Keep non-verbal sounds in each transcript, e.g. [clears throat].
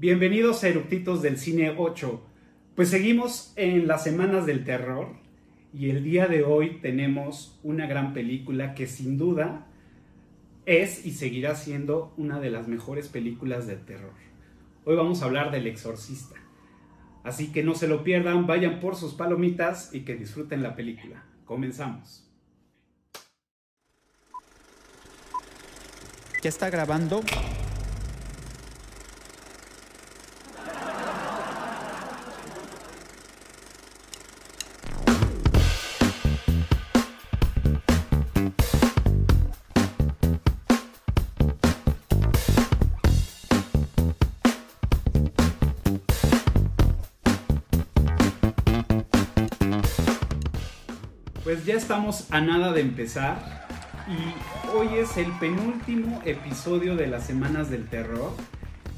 Bienvenidos a Eructitos del Cine 8. Pues seguimos en las semanas del terror y el día de hoy tenemos una gran película que sin duda es y seguirá siendo una de las mejores películas de terror. Hoy vamos a hablar del exorcista. Así que no se lo pierdan, vayan por sus palomitas y que disfruten la película. Comenzamos. ¿Ya está grabando? Ya estamos a nada de empezar y hoy es el penúltimo episodio de las Semanas del Terror.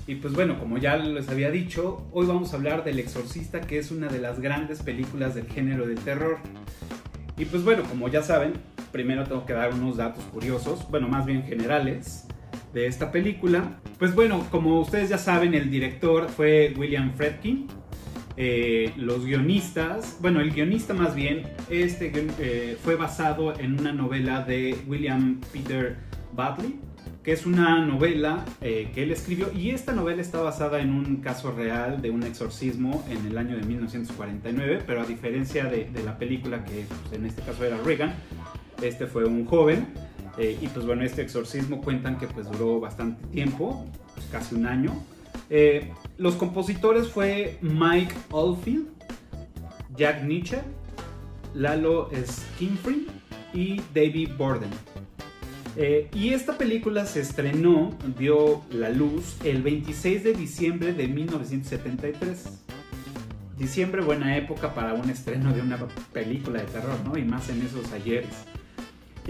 Y pues bueno, como ya les había dicho, hoy vamos a hablar del Exorcista, que es una de las grandes películas del género del terror. Y pues bueno, como ya saben, primero tengo que dar unos datos curiosos, bueno, más bien generales, de esta película. Pues bueno, como ustedes ya saben, el director fue William Fredkin, eh, los guionistas, bueno, el guionista más bien, este eh, fue basado en una novela de William Peter Butley, que es una novela eh, que él escribió y esta novela está basada en un caso real de un exorcismo en el año de 1949, pero a diferencia de, la película que pues, en este caso era Reagan, este fue un joven y pues bueno, este exorcismo cuentan que pues duró bastante tiempo, pues, casi un año. Eh, los compositores fue Mike Oldfield, Jack Nietzsche, Lalo Skinfree y David Borden. Eh, y esta película se estrenó, dio la luz el 26 de diciembre de 1973. Diciembre, buena época para un estreno de una película de terror, ¿no? Y más en esos ayeres.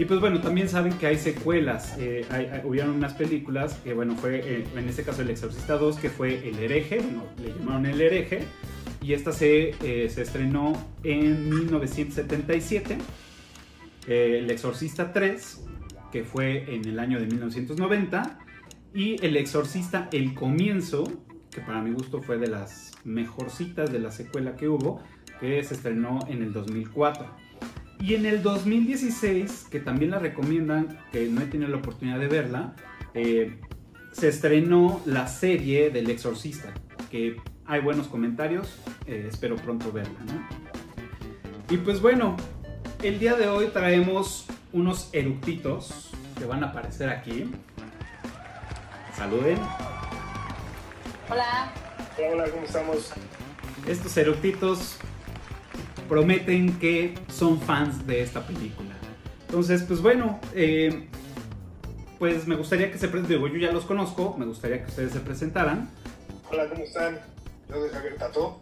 Y pues bueno, también saben que hay secuelas. Eh, hubieron unas películas que, bueno, fue eh, en este caso El Exorcista 2, que fue El Hereje, bueno, le llamaron El Hereje. Y esta se, eh, se estrenó en 1977. Eh, el Exorcista 3, que fue en el año de 1990. Y El Exorcista El Comienzo, que para mi gusto fue de las mejorcitas de la secuela que hubo, que se estrenó en el 2004. Y en el 2016, que también la recomiendan, que no he tenido la oportunidad de verla, eh, se estrenó la serie del Exorcista, que hay buenos comentarios, eh, espero pronto verla, ¿no? Y pues bueno, el día de hoy traemos unos eructitos que van a aparecer aquí. Saluden. Hola, Hola, ¿cómo estamos? Estos eructitos prometen que son fans de esta película. Entonces, pues bueno, eh, pues me gustaría que se presenten, yo ya los conozco, me gustaría que ustedes se presentaran. Hola, ¿cómo están? Yo soy Javier Tato.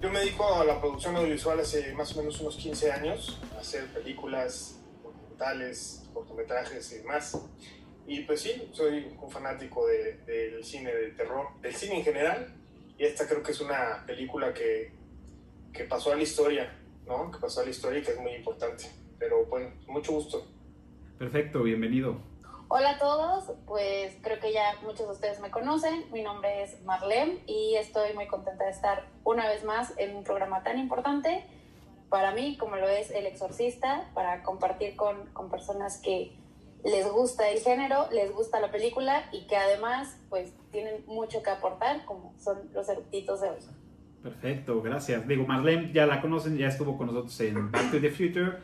Yo me dedico a la producción audiovisual hace más o menos unos 15 años, a hacer películas, documentales, cortometrajes y demás. Y pues sí, soy un fanático de- del cine de terror, del cine en general. Y esta creo que es una película que, que pasó a la historia, ¿no? Que pasó a la historia y que es muy importante. Pero bueno, mucho gusto. Perfecto, bienvenido. hola a todos. Pues creo que ya muchos de ustedes me conocen. Mi nombre es Marlene y estoy muy contenta de estar una vez más en un programa tan importante para mí como lo es El Exorcista, para compartir con, con personas que les gusta el género, les gusta la película y que además pues tienen mucho que aportar como son los eructitos de hoy. Perfecto, gracias. Digo, Marlene ya la conocen, ya estuvo con nosotros en Back to the Future,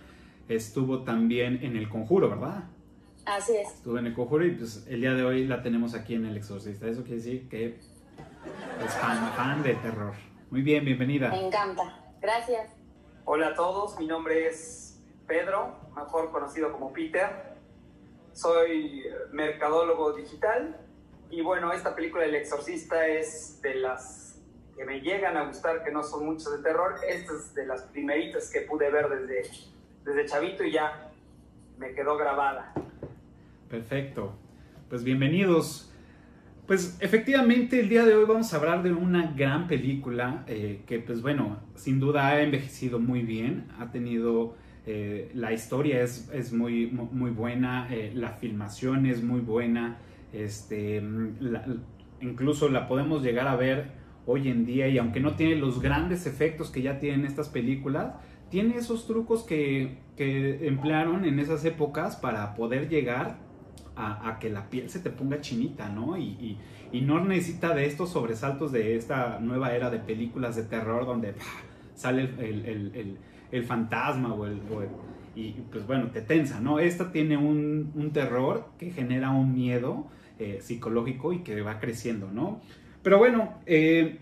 estuvo también en El Conjuro, ¿verdad? Así es. Estuvo en El Conjuro y pues el día de hoy la tenemos aquí en El Exorcista. Eso quiere decir que es fan, fan de terror. Muy bien, bienvenida. Me encanta. Gracias. Hola a todos, mi nombre es Pedro, mejor conocido como Peter. Soy mercadólogo digital y bueno, esta película El Exorcista es de las que me llegan a gustar, que no son muchas de terror. Esta es de las primeritas que pude ver desde, desde chavito y ya me quedó grabada. Perfecto. Pues bienvenidos. Pues efectivamente el día de hoy vamos a hablar de una gran película eh, que pues bueno, sin duda ha envejecido muy bien, ha tenido, eh, la historia es, es muy, mu- muy buena, eh, la filmación es muy buena, este, mm, incluso la podemos llegar a ver hoy en día y aunque no tiene los grandes efectos que ya tienen estas películas, tiene esos trucos que, que emplearon en esas épocas para poder llegar a, que la piel se te ponga chinita, ¿no? Y, y, no necesita de estos sobresaltos de esta nueva era de películas de terror donde sale el, el, el, fantasma o el, y pues bueno, te tensa, ¿no? Esta tiene un, un terror que genera un miedo eh, psicológico y que va creciendo, ¿no? Pero bueno, eh,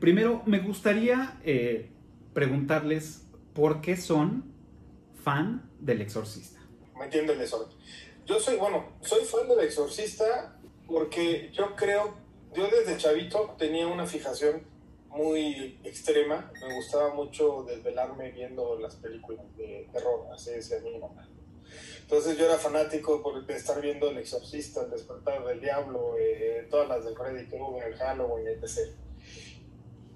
primero me gustaría eh, preguntarles por qué son fan del exorcista. Me entiendo el Yo soy, bueno, soy fan del exorcista porque yo creo, yo desde chavito tenía una fijación muy extrema. Me gustaba mucho desvelarme viendo las películas de terror, así decía mi mamá. Entonces yo era fanático por, de estar viendo El Exorcista, El Despertar del Diablo, eh, todas las de Freddy Krueger, Halloween, etc.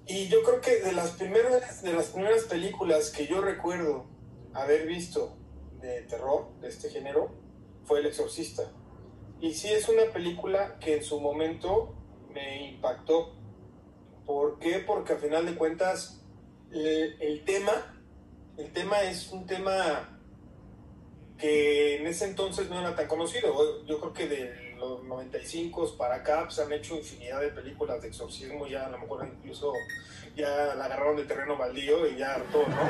Y yo creo que de las, primeras, de las primeras películas que yo recuerdo haber visto de terror, de este género, fue El Exorcista. Y sí es una película que en su momento me impactó ¿Por qué? Porque a final de cuentas el, tema, el tema es un tema que en ese entonces no era tan conocido. Yo creo que de los 95 para acá pues, han hecho infinidad de películas de exorcismo, ya a lo mejor incluso ya la agarraron de terreno baldío y ya todo, ¿no?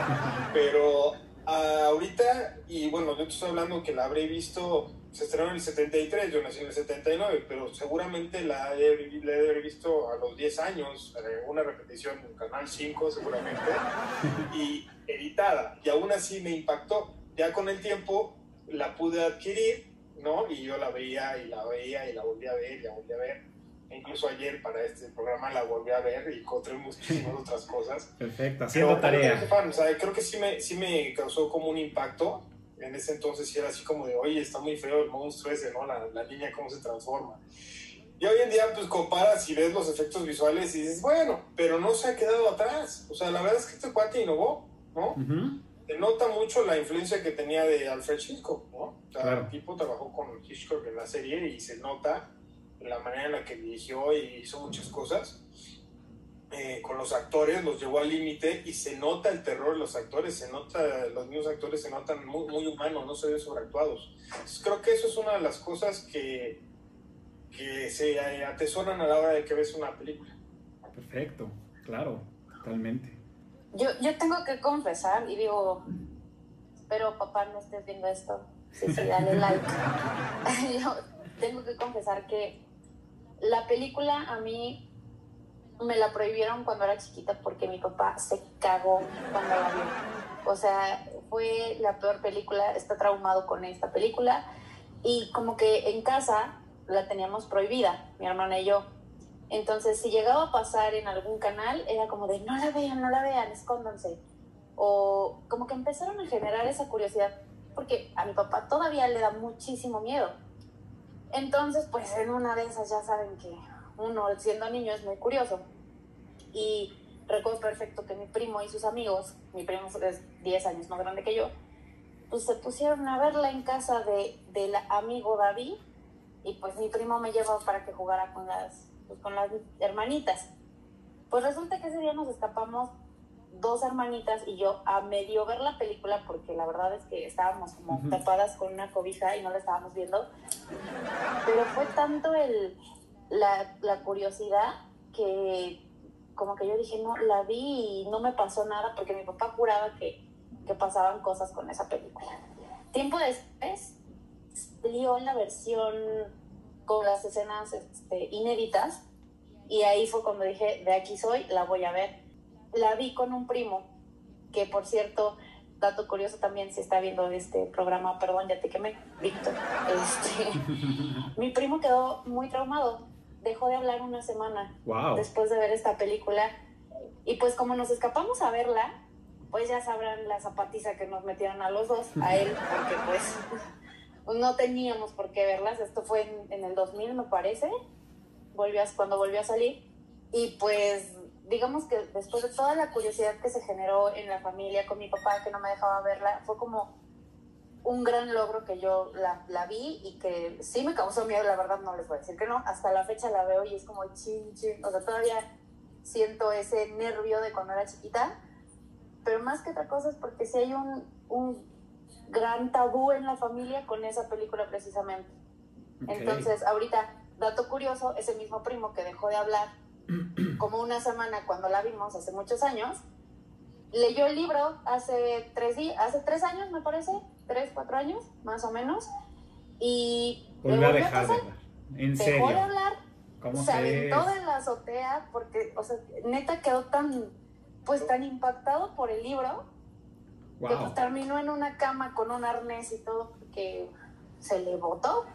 Pero ahorita, y bueno, yo estoy hablando que la habré visto se estrenó en el 73, yo nací en el 79, pero seguramente la he, he visto a los 10 años, eh, una repetición en Canal 5 seguramente, y editada, y aún así me impactó. Ya con el tiempo la pude adquirir, ¿no? Y yo la veía y la veía y la volví a ver y la volví a ver. E incluso ayer para este programa la volví a ver y encontré muchísimas [laughs] otras cosas. Perfecto, haciendo tarea. creo que sí me, sí me causó como un impacto en ese entonces sí era así como de, oye, está muy feo el monstruo ese, ¿no? La, la niña cómo se transforma. Y hoy en día, pues comparas y ves los efectos visuales y dices, bueno, pero no se ha quedado atrás. O sea, la verdad es que este cuate innovó, ¿no? Se nota mucho la influencia que tenía de Alfred Hitchcock, ¿no? O sea, el tipo trabajó con Hitchcock en la serie y se nota la manera en la que dirigió y hizo muchas cosas. Eh, con los actores, los llevó al límite y se nota el terror de los actores, se nota, los mismos actores se notan muy, muy humanos, no se ven sobreactuados. Entonces, creo que eso es una de las cosas que, que se atesoran a la hora de que ves una película. Perfecto, claro, totalmente. Yo, yo tengo que confesar, y digo, espero papá no estés viendo esto, sí, sí, dale [laughs] like. [laughs] yo tengo que confesar que la película a mí me la prohibieron cuando era chiquita porque mi papá se cagó cuando la vio. O sea, fue la peor película, está traumado con esta película y como que en casa la teníamos prohibida, mi hermana y yo. Entonces, si llegaba a pasar en algún canal, era como de, no la vean, no la vean, escóndanse. O como que empezaron a generar esa curiosidad, porque a mi papá todavía le da muchísimo miedo. Entonces, pues en una de esas ya saben que uno siendo niño es muy curioso. Y recuerdo perfecto que mi primo y sus amigos, mi primo es 10 años más grande que yo, pues se pusieron a verla en casa de, del amigo David y pues mi primo me llevó para que jugara con las, pues, con las hermanitas. Pues resulta que ese día nos escapamos dos hermanitas y yo a medio ver la película porque la verdad es que estábamos como tapadas con una cobija y no la estábamos viendo. Pero fue tanto el, la, la curiosidad que como que yo dije, no, la vi y no me pasó nada porque mi papá juraba que, que pasaban cosas con esa película. Tiempo después salió la versión con las escenas este, inéditas y ahí fue cuando dije, de aquí soy, la voy a ver. La vi con un primo, que por cierto, dato curioso también, si está viendo este programa, perdón, ya te quemé, Víctor. Este, [laughs] mi primo quedó muy traumado dejó de hablar una semana después de ver esta película. Y pues como nos escapamos a verla, pues ya sabrán la zapatiza que nos metieron a los dos, a él, porque pues no teníamos por qué verlas. Esto fue en, el 2000, me parece, volvió cuando volvió a salir. Y pues digamos que después de toda la curiosidad que se generó en la familia con mi papá, que no me dejaba verla, fue como un gran logro que yo la, la, vi y que sí me causó miedo, la verdad no les voy a decir que no, hasta la fecha la veo y es como chin, chin, o sea, todavía siento ese nervio de cuando era chiquita, pero más que otra cosa es porque sí hay un, un gran tabú en la familia con esa película precisamente. Entonces, ahorita, dato curioso, ese mismo primo que dejó de hablar [clears throat] como una semana cuando la vimos hace muchos años, leyó el libro hace tres, hace tres años, me parece, tres, cuatro años, más o menos, y... Volvió a dejar de hablar. ¿En dejó serio? de hablar, se aventó de la azotea, porque, o sea, neta quedó tan, pues tan impactado por el libro, wow. que pues, terminó en una cama con un arnés y todo, porque se le botó.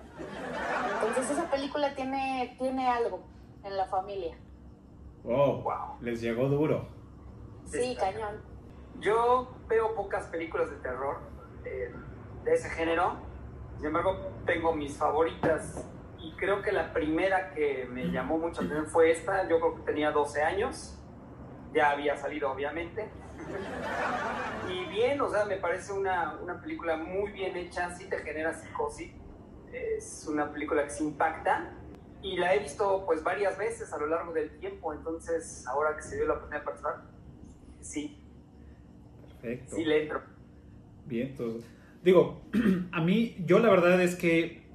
Entonces esa película tiene, tiene algo en la familia. Oh, wow. Les llegó duro. Sí, cañón. Yo veo pocas películas de terror eh, de ese género. Sin embargo, tengo mis favoritas. Y creo que la primera que me llamó mucho la atención fue esta. Yo creo que tenía 12 años. Ya había salido, obviamente. Y bien, o sea, me parece una, una película muy bien hecha. Sí te genera psicosis. Es una película que se impacta y la he visto pues varias veces a lo largo del tiempo, entonces ahora que se dio la oportunidad de participar, sí. Perfecto. Sí le entro. Bien, entonces, digo, [clears throat] a mí, yo la verdad es que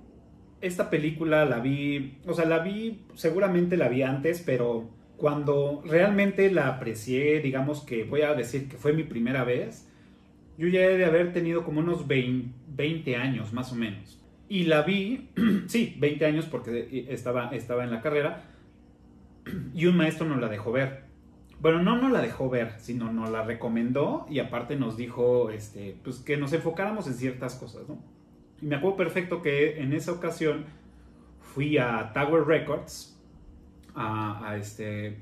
esta película la vi, o sea, la vi, seguramente la vi antes, pero cuando realmente la aprecié, digamos que voy a decir que fue mi primera vez, yo ya he de haber tenido como unos 20, 20 años más o menos. Y la vi, [clears throat] sí, 20 años porque estaba, estaba en la carrera [clears throat] y un maestro nos la dejó ver. Bueno, no nos la dejó ver, sino nos la recomendó y aparte nos dijo este, pues, que nos enfocáramos en ciertas cosas, ¿no? Y me acuerdo perfecto que en esa ocasión fui a Tower Records a, a este,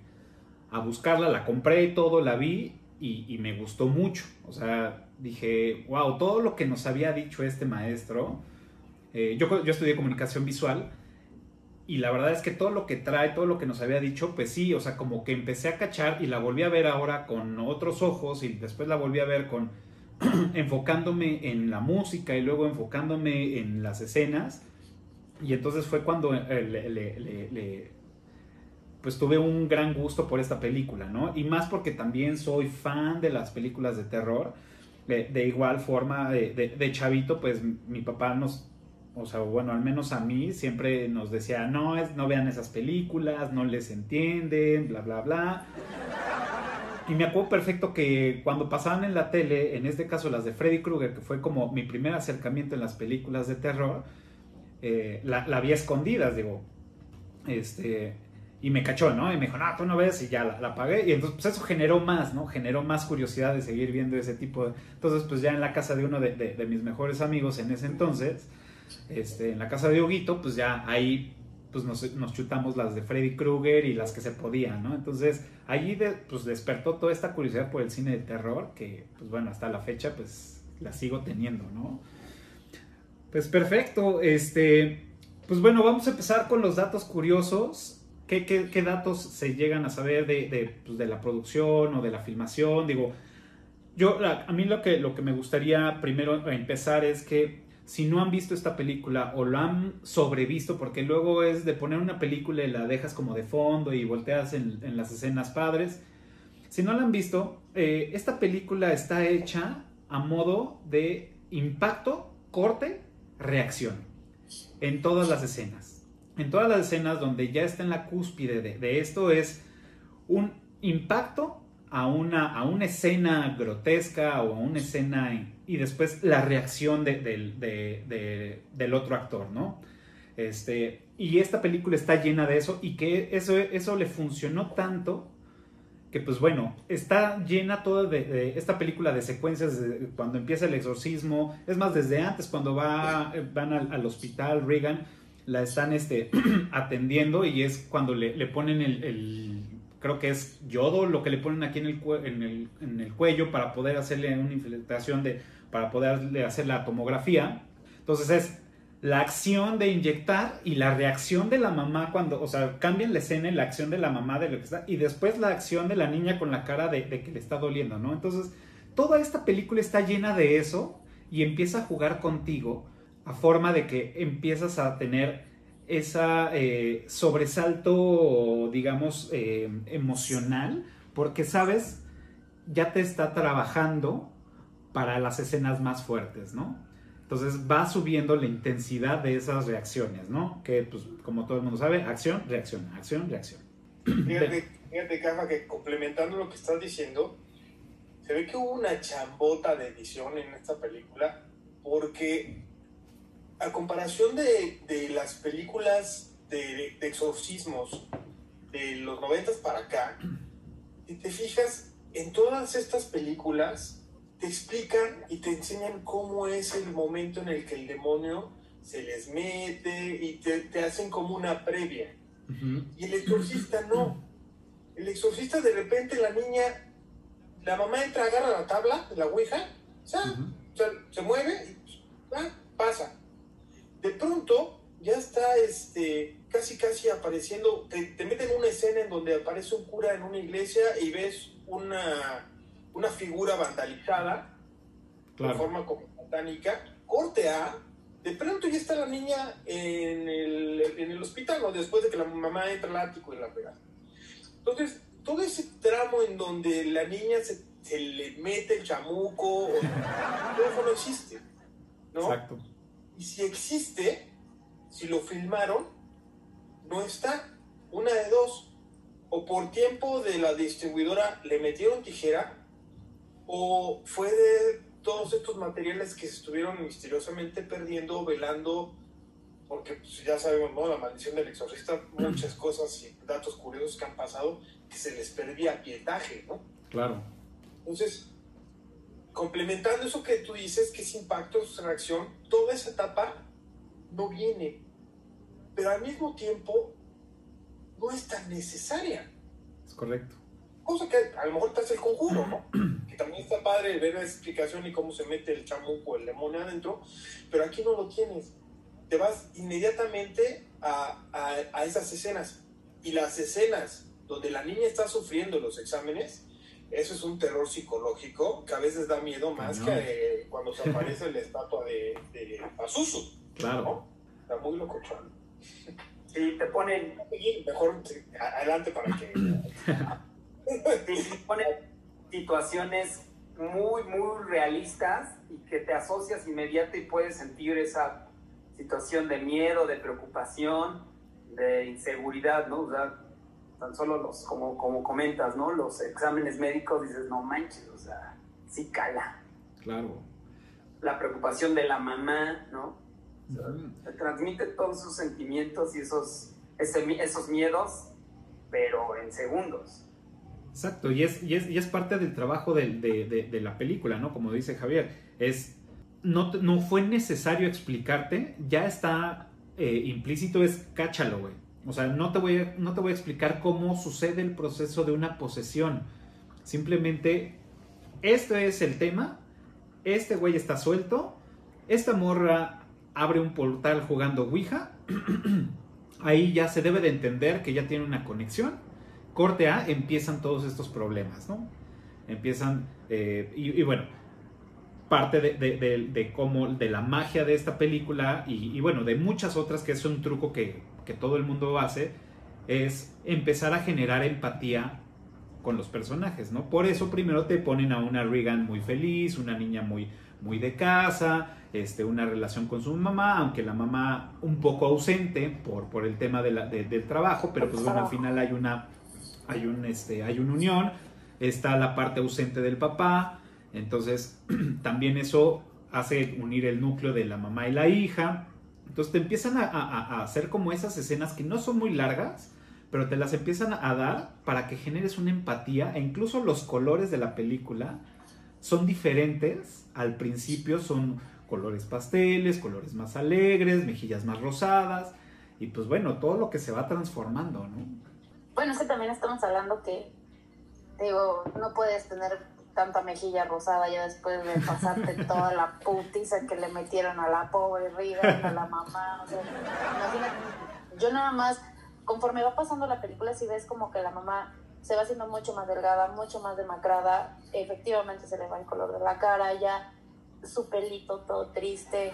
a buscarla, la compré todo, la vi y, y, me gustó mucho. O sea, dije, wow, todo lo que nos había dicho este maestro, eh, yo, yo estudié comunicación visual y la verdad es que todo lo que trae, todo lo que nos había dicho, pues sí, o sea, como que empecé a cachar y la volví a ver ahora con otros ojos y después la volví a ver con [clears throat] enfocándome en la música y luego enfocándome en las escenas. Y entonces fue cuando le, le, le, pues tuve un gran gusto por esta película, ¿no? Y más porque también soy fan de las películas de terror. De, de igual forma, de, de, chavito, pues mi papá nos, o sea, bueno, al menos a mí siempre nos decía, no, es, no vean esas películas, no les entienden, bla, bla, bla. Y me acuerdo perfecto que cuando pasaban en la tele, en este caso las de Freddy Krueger, que fue como mi primer acercamiento en las películas de terror, eh, la, la vi escondidas, digo, este, y me cachó, ¿no? Y me dijo, no, tú no ves, y ya la, la apagué. Y entonces, pues eso generó más, ¿no? Generó más curiosidad de seguir viendo ese tipo de... Entonces, pues ya en la casa de uno de, mis mejores amigos en ese entonces, este, en la casa de Huguito, pues ya ahí pues nos, chutamos las de Freddy Krueger y las que se podían, ¿no? Entonces allí pues despertó toda esta curiosidad por el cine de terror que, pues bueno, hasta la fecha pues la sigo teniendo, ¿no? Pues perfecto, este, pues bueno, vamos a empezar con los datos curiosos. ¿Qué, qué, qué datos se llegan a saber de, de, pues, de, la producción o de la filmación? Digo, yo, a mí lo que, lo que me gustaría primero empezar es que si no han visto esta película o lo han sobrevisto, porque luego es de poner una película y la dejas como de fondo y volteas en, en las escenas padres. Si no la han visto, eh, esta película está hecha a modo de impacto, corte, reacción en todas las escenas. En todas las escenas donde ya está en la cúspide de, de esto es un impacto a una, a una escena grotesca o a una escena y después la reacción de, de, de, del otro actor, ¿no? Este, y esta película está llena de eso y que eso, eso le funcionó tanto que pues bueno, está llena toda de, esta película de secuencias de cuando empieza el exorcismo, es más, desde antes cuando va, van al, al hospital Reagan, la están este, [clears throat] atendiendo y es cuando le, le ponen el, el creo que es yodo lo que le ponen aquí en el, en el, en el cuello para poder hacerle una infiltración de, para poderle hacer la tomografía. Entonces es la acción de inyectar y la reacción de la mamá cuando, o sea, cambian la escena la acción de la mamá de lo que está, y después la acción de la niña con la cara de, de que le está doliendo, ¿no? Entonces, toda esta película está llena de eso y empieza a jugar contigo a forma de que empiezas a tener esa eh, sobresalto, digamos, eh, emocional, porque sabes, ya te está trabajando para las escenas más fuertes, ¿no? Entonces va subiendo la intensidad de esas reacciones, ¿no? Que, pues, como todo el mundo sabe, acción, reacción, acción, reacción. Fíjate, fíjate, Caja, que complementando lo que estás diciendo, se ve que hubo una chambota de edición en esta película, porque a comparación de, de las películas de, de, exorcismos de los noventas para acá, si te fijas, en todas estas películas te explican y te enseñan cómo es el momento en el que el demonio se les mete y te, te hacen como una previa. Uh -huh. Y el exorcista no. El exorcista de repente la niña, la mamá entra, agarra la tabla la ouija, o sea, uh -huh. o sea se mueve y ah, pasa de pronto ya está este, casi casi apareciendo, te, te, meten una escena en donde aparece un cura en una iglesia y ves una, una figura vandalizada claro. de forma como satánica, corte A, de pronto ya está la niña en el, en el hospital, ¿no? después de que la mamá entra al ático y la pega. Entonces, todo ese tramo en donde la niña se, se le mete el chamuco, todo eso no existe, ¿no? Exacto. Y si existe, si lo filmaron, no está. Una de dos. O por tiempo de la distribuidora le metieron tijera, o fue de todos estos materiales que se estuvieron misteriosamente perdiendo, velando, porque pues, ya sabemos, ¿no? La maldición del exorcista, muchas cosas y datos curiosos que han pasado, que se les perdía pietaje, ¿no? Claro. Entonces, complementando eso que tú dices, que es impacto, reacción, toda esa etapa no viene, pero al mismo tiempo no es tan necesaria. Es correcto. Cosa que a lo mejor te hace el conjuro, ¿no? [clears throat] que también está padre ver la explicación y cómo se mete el chamuco, el demonio adentro, pero aquí no lo tienes. Te vas inmediatamente a, a, a esas escenas. Y las escenas donde la niña está sufriendo los exámenes, eso es un terror psicológico que a veces da miedo más no. que eh, cuando se aparece la estatua de, de. Claro. ¿no? Está muy locochón. Y te ponen. Mejor adelante para que. y te ponen situaciones muy, muy realistas y que te asocias inmediato y puedes sentir esa situación de miedo, de preocupación, de inseguridad, ¿no? O sea, tan solo los, como, como comentas, ¿no? Los exámenes médicos, dices, no manches, o sea, sí cala. Claro. La preocupación de la mamá, ¿no? O sea, -huh. transmite todos esos sentimientos y esos, ese, esos miedos, pero en segundos. Exacto, y es, y es, y es parte del trabajo de, de, de, de, la película, ¿no? Como dice Javier, es, no, no fue necesario explicarte, ya está eh, implícito, es cáchalo, güey o sea, no te, voy a, no te voy a explicar cómo sucede el proceso de una posesión. Simplemente, este es el tema. Este güey está suelto. Esta morra abre un portal jugando Ouija. [clears throat] Ahí ya se debe de entender que ya tiene una conexión. Corte A, empiezan todos estos problemas, ¿no? Empiezan, eh, y, bueno, parte de, de, de, de, cómo, de la magia de esta película y, y bueno, de muchas otras que es un truco que que todo el mundo hace, es empezar a generar empatía con los personajes, ¿no? Por eso primero te ponen a una Regan muy feliz, una niña muy, muy de casa, este, una relación con su mamá, aunque la mamá un poco ausente por, por el tema de la, de, del trabajo, pero pues bueno, al final hay una, hay un, este, hay una unión, está la parte ausente del papá, entonces [clears throat] también eso hace unir el núcleo de la mamá y la hija, entonces te empiezan a, hacer como esas escenas que no son muy largas, pero te las empiezan a dar para que generes una empatía e incluso los colores de la película son diferentes. Al principio son colores pasteles, colores más alegres, mejillas más rosadas y pues bueno, todo lo que se va transformando, ¿no? Bueno, es que también estamos hablando que, digo, no puedes tener tanta mejilla rosada ya después de pasarte toda la putiza que le metieron a la pobre Riga, a la mamá. O sea, yo nada más, conforme va pasando la película, si ves como que la mamá se va haciendo mucho más delgada, mucho más demacrada, efectivamente se le va el color de la cara, ya su pelito todo triste,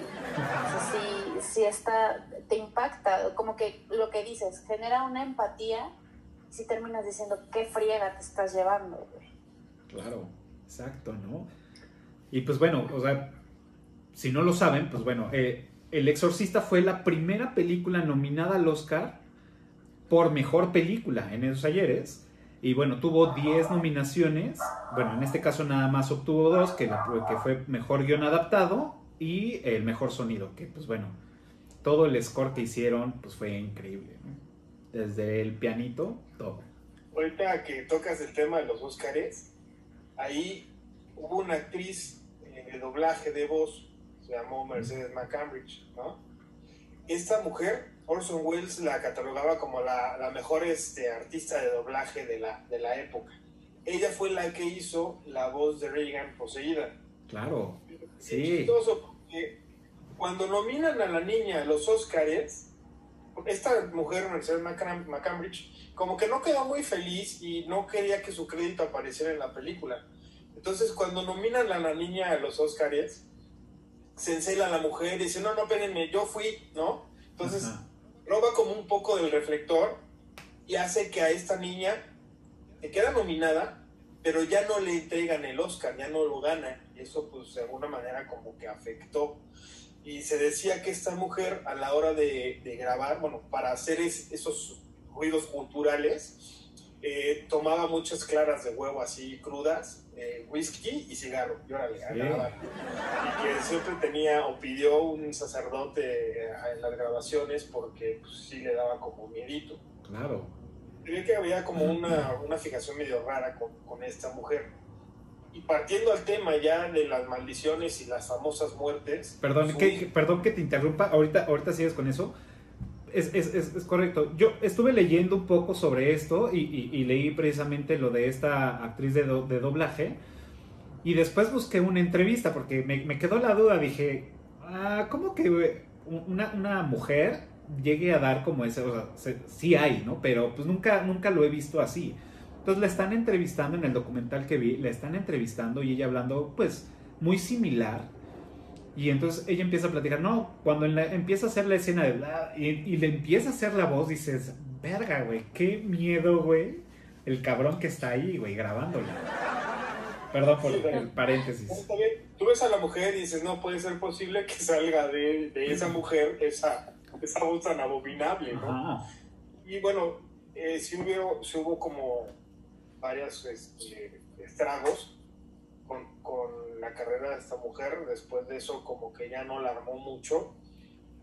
sí, sí está, te impacta, como que lo que dices, genera una empatía, si terminas diciendo, qué friega te estás llevando. Claro, exacto, ¿no? Y pues bueno, o sea, si no lo saben, pues bueno, eh, El Exorcista fue la primera película nominada al Oscar por mejor película en esos ayeres. Y bueno, tuvo 10 nominaciones. Bueno, en este caso nada más obtuvo dos, que, que fue mejor guion adaptado y el mejor sonido, que pues bueno, todo el score que hicieron pues fue increíble. Desde el pianito, todo. Ahorita que tocas el tema de los Oscars, ahí hubo una actriz eh, de doblaje de voz, se llamó Mercedes McCambridge, ¿no? Esta mujer Orson Welles la catalogaba como la, la mejor este, artista de doblaje de la, de la época. Ella fue la que hizo la voz de Reagan poseída. Claro, sí. Es chistoso porque cuando nominan a la niña a los Oscars, esta mujer, Mercedes McCambridge, como que no quedó muy feliz y no quería que su crédito apareciera en la película. Entonces, cuando nominan a la niña a los Oscars, se encela la mujer y dice, no, no, espérenme, yo fui, ¿no? Entonces, roba como un poco del reflector y hace que a esta niña que queda nominada, pero ya no le entregan el Oscar, ya no lo gana. Y eso pues de alguna manera como que afectó. Y se decía que esta mujer a la hora de, grabar, bueno, para hacer esos ruidos culturales, eh, tomaba muchas claras de huevo así crudas, eh, whisky y cigarro. Y órale, Y que siempre tenía o pidió un sacerdote eh, en las grabaciones porque pues, sí le daba como miedito. Claro. Creía que había como una, una fijación medio rara con, con, esta mujer. Y partiendo al tema ya de las maldiciones y las famosas muertes. Perdón, que, perdón que te interrumpa, ahorita, ahorita sigues con eso es, es, es, correcto. Yo estuve leyendo un poco sobre esto y, leí precisamente lo de esta actriz de, de, doblaje. Y después busqué una entrevista porque me, quedó la duda. Dije, ah, ¿cómo que una, una, mujer llegue a dar como ese? O sea, sí hay, ¿no? Pero pues nunca, nunca lo he visto así. Entonces la están entrevistando en el documental que vi, la están entrevistando y ella hablando pues muy similar y entonces ella empieza a platicar, no, cuando empieza a hacer la escena de y, le empieza a hacer la voz, dices, verga, güey, qué miedo, güey, el cabrón que está ahí, güey, grabándola. Perdón por el paréntesis. Tú ves a la mujer y dices, no puede ser posible que salga de, esa mujer esa, esa voz tan abominable, ¿no? Y bueno, eh, sí, hubo, sí hubo como varios este, estragos con, con, la carrera de esta mujer. Después de eso, como que ya no la armó mucho.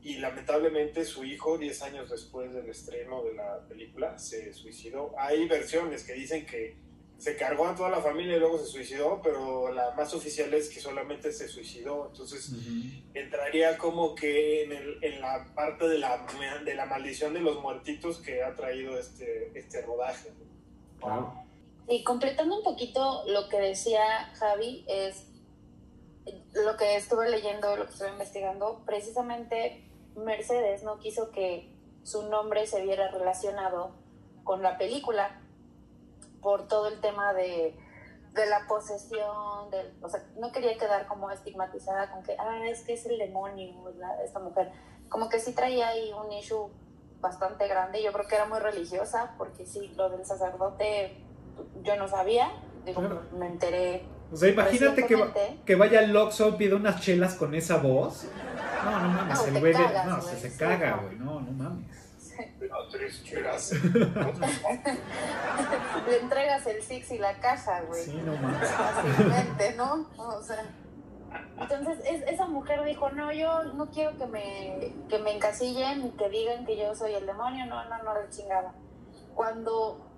Y lamentablemente su hijo, 10 años después del estreno de la película, se suicidó. Hay versiones que dicen que se cargó a toda la familia y luego se suicidó, pero la más oficial es que solamente se suicidó. Entonces entraría como que en, el, en, la parte de la, de la maldición de los muertitos que ha traído este, este rodaje. Y completando un poquito lo que decía Javi, es lo que estuve leyendo, lo que estuve investigando, precisamente Mercedes no quiso que su nombre se viera relacionado con la película por todo el tema de, de la posesión, de, o sea, no quería quedar como estigmatizada con que, ah, es que es el demonio, esta mujer. Como que sí traía ahí un issue bastante grande, yo creo que era muy religiosa, porque sí, lo del sacerdote yo no sabía, digo, me enteré. O sea, imagínate que, que vaya al Loxo, pide unas chelas con esa voz. No, no mames, el güey no, se, se caga, güey, no, no mames. tres chelas. [laughs] Le entregas el Six y la caja, güey. Sí, no mames. Fácilmente, ¿no? O sea. Entonces esa mujer dijo, no, yo no quiero que me, que me encasillen y que digan que yo soy el demonio, no, no, no, de chingada. Cuando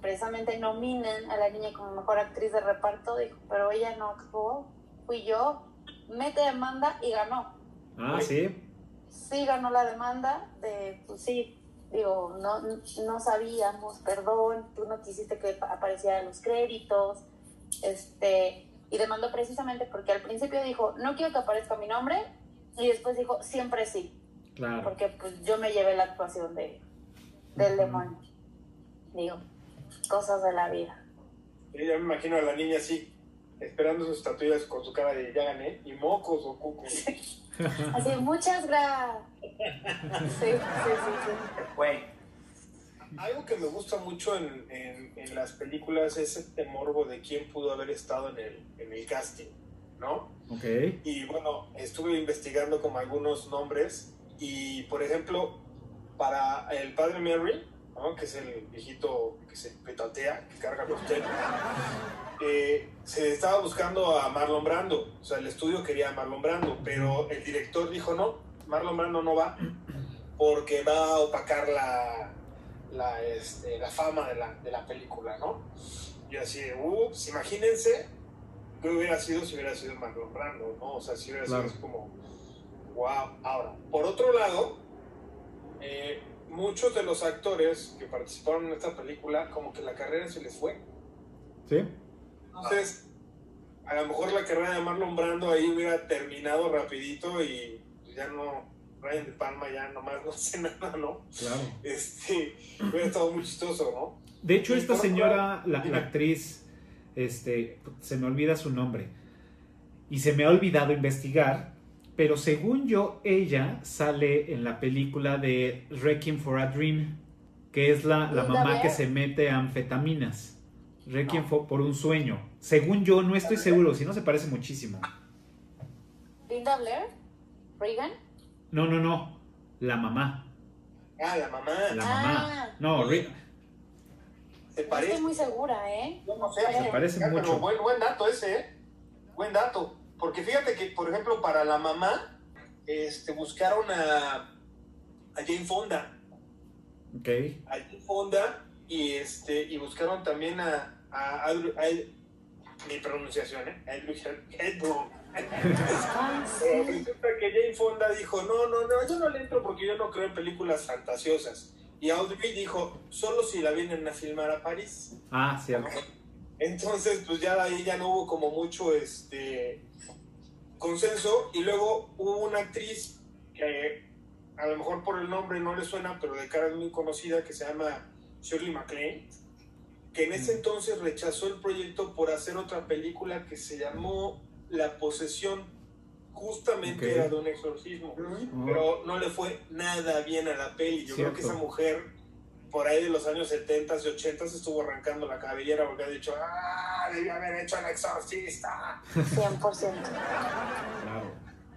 precisamente nominan a la niña como mejor actriz de reparto, dijo, pero ella no actuó, fui yo, mete demanda y ganó. Ah, sí. Sí, ganó la demanda de, pues sí, digo, no, no sabíamos, perdón, tú no quisiste que apareciera los créditos, este, y demandó precisamente porque al principio dijo, no quiero que aparezca mi nombre, y después dijo, siempre sí. Claro. Porque pues yo me llevé la actuación de, del demonio. Digo, cosas de la vida. ya me imagino a la niña así, esperando sus estatuillas con su cara de ya gané, y mocos o cucos. Así, muchas gracias. Sí, sí, sí, sí. Fue. Algo que me gusta mucho en, en- en las películas es este morbo de quién pudo haber estado en el, en el casting, ¿no? Ok. Y bueno, estuve investigando como algunos nombres y, por ejemplo, para el padre Mary, ¿no? que es el viejito que se petatea, que carga los tenis, eh, se estaba buscando a Marlon Brando. O sea, el estudio quería a Marlon Brando, pero el director dijo no, Marlon Brando no va porque va a opacar la, la, este, la fama de la, de la película, ¿no? Y así, de, ups, imagínense qué hubiera sido si hubiera sido Marlon Brando, ¿no? O sea, si hubiera Claro. sido así como, wow. Ahora, por otro lado, eh, muchos de los actores que participaron en esta película, como que la carrera se les fue. ¿Sí? Entonces, a lo mejor la carrera de Marlon Brando ahí hubiera terminado rapidito y ya no, Brian De Palma ya nomás no hace [laughs] nada, ¿no? Claro. Este, hubiera estado muy chistoso, ¿no? De hecho, esta señora, la, la actriz, este, se me olvida su nombre. Y se me ha olvidado investigar. Pero según yo, ella sale en la película de Requiem for a Dream, que es la, la mamá que se mete a anfetaminas. Requiem por un sueño. Según yo, no estoy seguro, si no se parece muchísimo. Linda Blair, Reagan. No, no, no. La mamá. Ah, la mamá. La Ah. mamá. No, Re- Se No parece. estoy muy segura, ¿eh? Yo no sé, Se parece pero mucho. Buen, buen dato ese, ¿eh? Buen dato. Porque fíjate que, por ejemplo, para la mamá, este, buscaron a, a Jane Fonda. Ok. A Jane Fonda y, este, y buscaron también a, a, Audrey- a- mi pronunciación, ¿eh? Sí. resulta que Jane Fonda dijo, no, no, no, yo no le entro porque yo no creo en películas fantasiosas. Y Audrey dijo, solo si la vienen a filmar a París. Ah, cierto. Entonces, pues ya de ahí ya no hubo como mucho este consenso. Y luego hubo una actriz que a lo mejor por el nombre no le suena, pero de cara es muy conocida, que se llama Shirley MacLaine, que en ese Mm. entonces rechazó el proyecto por hacer otra película que se llamó La posesión. Justamente Ok. era de un exorcismo. Pero no le fue nada bien a la peli. Yo creo que Cierto. esa mujer, por ahí de los años 70 y 80 estuvo arrancando la cabellera porque ha dicho, ¡ah! Debí haber hecho el exorcista. 100%. Claro.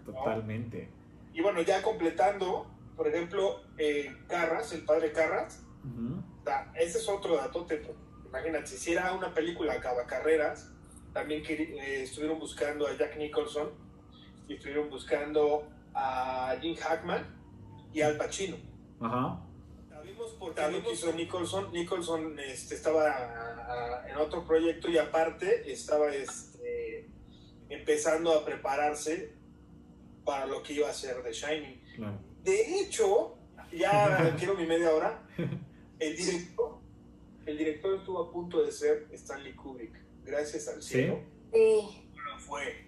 Totalmente. Y bueno, ya completando, por ejemplo, eh, Carras, el padre Carras, ese es otro datote. Imagínate, si hiciera una película acaba carreras, también eh, estuvieron buscando a Jack Nicholson y estuvieron buscando a Jim Hackman y Al Pacino. Ajá. Por qué lo quiso Nicholson. Nicholson este, estaba ah, en otro proyecto y aparte estaba este, empezando a prepararse para lo que iba a ser The Shining. Claro. De hecho, ya [laughs] quiero mi media hora, el director, el director estuvo a punto de ser Stanley Kubrick. Gracias al cielo. Sí. No fue.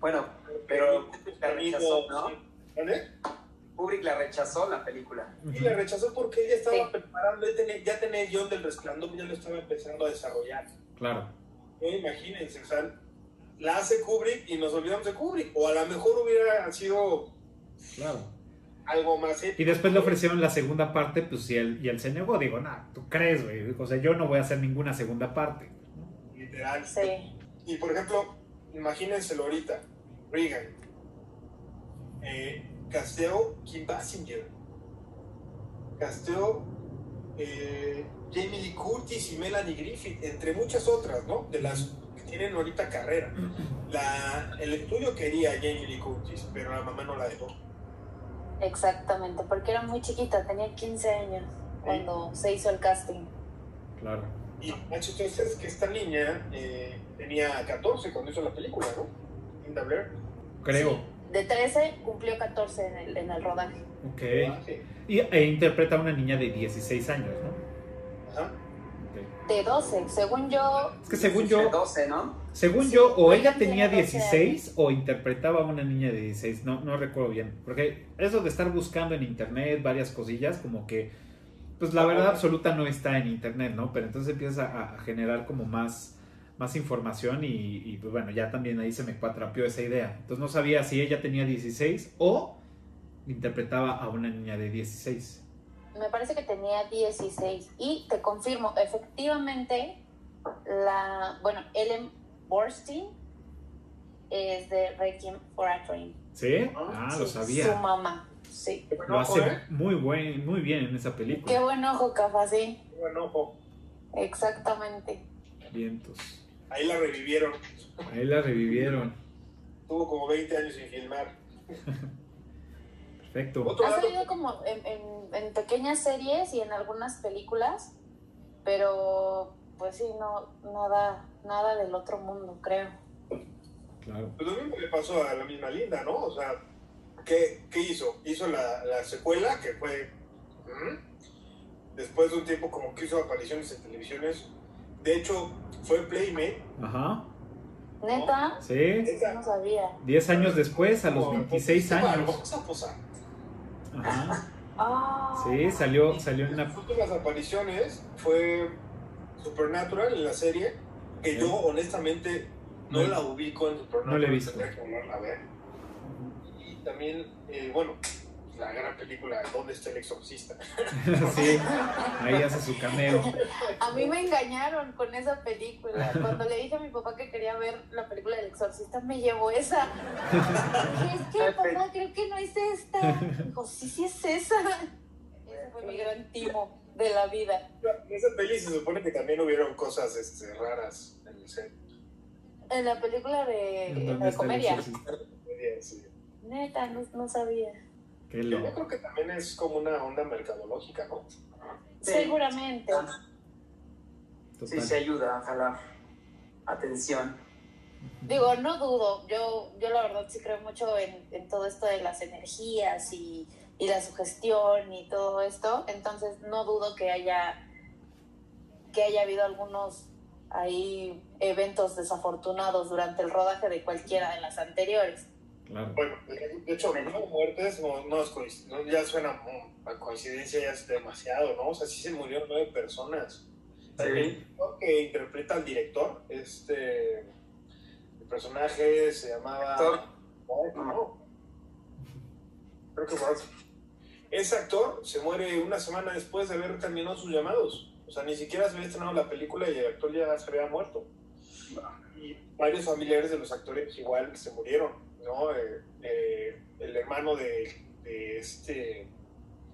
Bueno, pero la rechazó, ¿no? ¿Vale? Kubrick la rechazó la película. Y la rechazó porque ella estaba Sí. preparando, ya tenía, ya tenía el guion del resplandor, ya lo estaba empezando a desarrollar. Claro. Eh, imagínense, o sea, la hace Kubrick y nos olvidamos de Kubrick. O a lo mejor hubiera sido Claro. algo más épico. Y después le ofrecieron la segunda parte, pues y él, y él se negó. Digo, nah, tú crees, güey. O sea, yo no voy a hacer ninguna segunda parte. Literal. Sí. Y por ejemplo, imagínenselo ahorita. Reagan. Eh, Casteo, Kim Basinger. Casteo, eh, Jamie Lee Curtis y Melanie Griffith, entre muchas otras, ¿no? De las que tienen ahorita carrera. La, el estudio quería a Jamie Lee Curtis, pero la mamá no la dejó. Exactamente, porque era muy chiquita, tenía 15 años cuando se hizo el casting. Claro. Y Nacho, entonces que esta niña eh, tenía 14 cuando hizo la película, ¿no? Linda Blair. Creo. Sí, De 13 cumplió 14 en el, en el rodaje. Ok. Ah, sí. Y e interpreta a una niña de 16 años, ¿no? Ajá. Ok. De 12, según yo, Es que según yo, 12, ¿no? según Sí, yo, o ella tenía tiene 12 16 o interpretaba a una niña de 16. No, no recuerdo bien. Porque eso de estar buscando en internet varias cosillas, como que, pues la verdad absoluta no está en internet, ¿no? Pero entonces empiezas a, a generar como más, más información y, y, pues bueno, ya también ahí se me cuatrapeó esa idea. Entonces no sabía si ella tenía 16 o interpretaba a una niña de 16. Me parece que tenía 16 y te confirmo, efectivamente, la, bueno, Ellen Borstein es de Requiem for a Dream. ¿Sí? Ah, lo sabía. Su mamá, sí. Lo hace muy, buen, muy bien en esa película. Qué buen ojo, Cafa, sí. Qué buen ojo. Exactamente. Vientos. Ahí la revivieron. Ahí la revivieron. Tuvo como 20 años sin filmar. [laughs] Perfecto. Ha salido como en, en, en, pequeñas series y en algunas películas, pero pues sí, no, nada, nada del otro mundo, creo. Claro. Pues lo mismo le pasó a la misma Linda, ¿no? O sea, ¿qué, qué hizo? Hizo la, la secuela, que fue... Después de un tiempo como que hizo apariciones en televisiones. De hecho, fue Playmate. Ajá. ¿Neta? Sí. No sabía. Diez años después, a los 26 años. Ajá. [laughs] Ah. Sí, salió, salió en una... Las últimas apariciones fue Supernatural en la serie, que yo honestamente no, la ubico en Supernatural. No la he visto. Que a ver. Y también, eh, bueno, la gran película ¿Dónde está el exorcista? [laughs] sí, ahí hace su cameo. A mí me engañaron con esa película. Cuando le dije a mi papá que quería ver la película del exorcista, me llevó esa. Dije, es que papá, creo que no es esta. Dijo, sí, sí es esa. Ese fue mi gran timo de la vida. En esa peli se supone que también hubieron cosas este, raras en el set. En la película de, de comedia. Sí. Neta, no, no sabía. Qué Yo creo que también es como una onda mercadológica, ¿no? Sí. Seguramente. Sí, se ayuda a jalar atención. Digo, no dudo, yo, yo la verdad sí creo mucho en, en todo esto de las energías y, y, la sugestión y todo esto, entonces no dudo que haya, que haya habido algunos ahí eventos desafortunados durante el rodaje de cualquiera de las anteriores. Claro. Bueno, de hecho, nueve muertes no, no es no, ya suena a coincidencia, ya es demasiado, ¿no? O sea, sí se murieron nueve personas. Sí. El que interpreta al director, este. El personaje se llamaba. Actor. No, no. Creo que fue. Ese actor se muere una semana después de haber terminado sus llamados. O sea, ni siquiera se había estrenado la película y el actor ya se había muerto. Y varios familiares de los actores igual se murieron. ¿No? Eh, eh, el hermano de, de este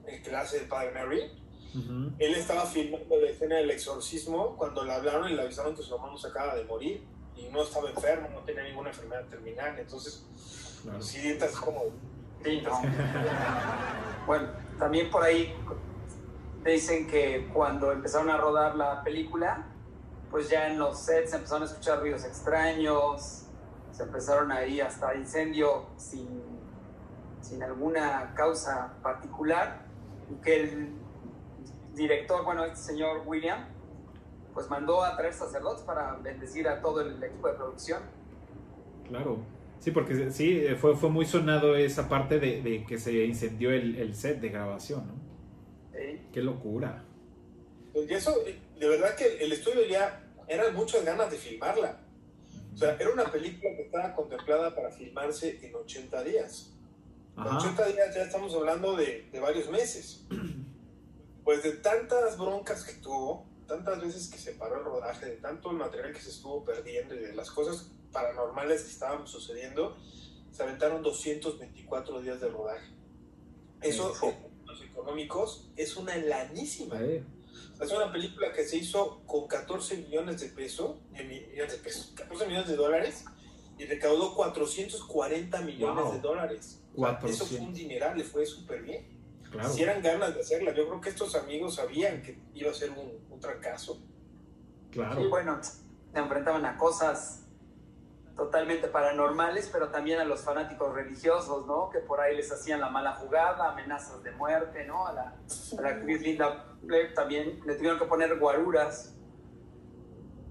el que hace el padre Mary, uh -huh. él estaba filmando la escena del exorcismo cuando le hablaron y le avisaron que su hermano se acaba de morir y no estaba enfermo, no tenía ninguna enfermedad terminal, entonces claro. sí, estás como... Sí, no. [laughs] bueno, también por ahí dicen que cuando empezaron a rodar la película, pues ya en los sets empezaron a escuchar ruidos extraños, se empezaron ahí hasta incendio sin, sin alguna causa particular, y que el director, bueno, este señor William, pues mandó a traer sacerdotes para bendecir a todo el equipo de producción. Claro, sí, porque sí, fue, fue muy sonado esa parte de, de que se incendió el, el, set de grabación, ¿no? Sí. Qué locura. Y eso, de verdad que el estudio ya eran muchas ganas de filmarla. O sea, era una película que estaba contemplada para filmarse en 80 días. En 80 días ya estamos hablando de, de, varios meses. [clears throat] Pues de tantas broncas que tuvo, tantas veces que se paró el rodaje, de tanto el material que se estuvo perdiendo y de las cosas paranormales que estaban sucediendo, se aventaron 224 días de rodaje. Eso, sí. en los económicos, es una lanísima. Sí. Es una película que se hizo con 14 millones de pesos, millones de pesos, 14 millones de dólares y recaudó 440 millones wow. de dólares. 400. Eso fue un dineral, le fue súper bien. Claro. Si eran ganas de hacerla, yo creo que estos amigos sabían que iba a ser un, un fracaso. Claro. Y bueno, se enfrentaban a cosas totalmente paranormales, pero también a los fanáticos religiosos, ¿no? Que por ahí les hacían la mala jugada, amenazas de muerte, ¿no? A la, a la actriz Linda Blair también le tuvieron que poner guaruras.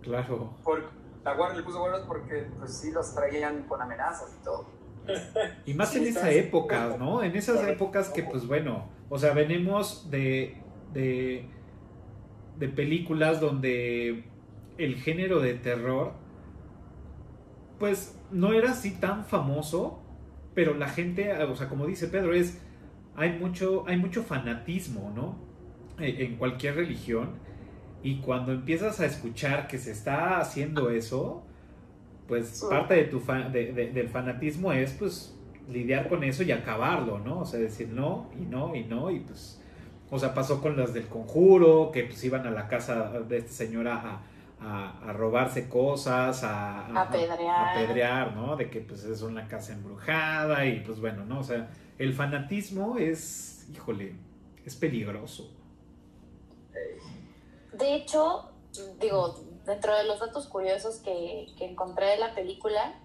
Claro. Por, la guardia le puso guaruras porque, pues sí, los traían con amenazas y todo. Y más sí, en esa época, ¿no? En esas épocas que, pues bueno, o sea, venimos de, de, de películas donde el género de terror pues no era así tan famoso, pero la gente, o sea, como dice Pedro, es hay mucho hay mucho fanatismo, ¿no? E, en cualquier religión y cuando empiezas a escuchar que se está haciendo eso, pues parte de tu del fanatismo es pues lidiar con eso y acabarlo, ¿no? O sea, decir no y no y no y pues o sea, pasó con las del conjuro, que pues iban a la casa de esta señora a a, robarse cosas, a, a, apedrear. ¿no? De que pues es una casa embrujada y pues bueno, ¿no? O sea, el fanatismo es, híjole, es peligroso. De hecho, digo, dentro de los datos curiosos que, que encontré de la película,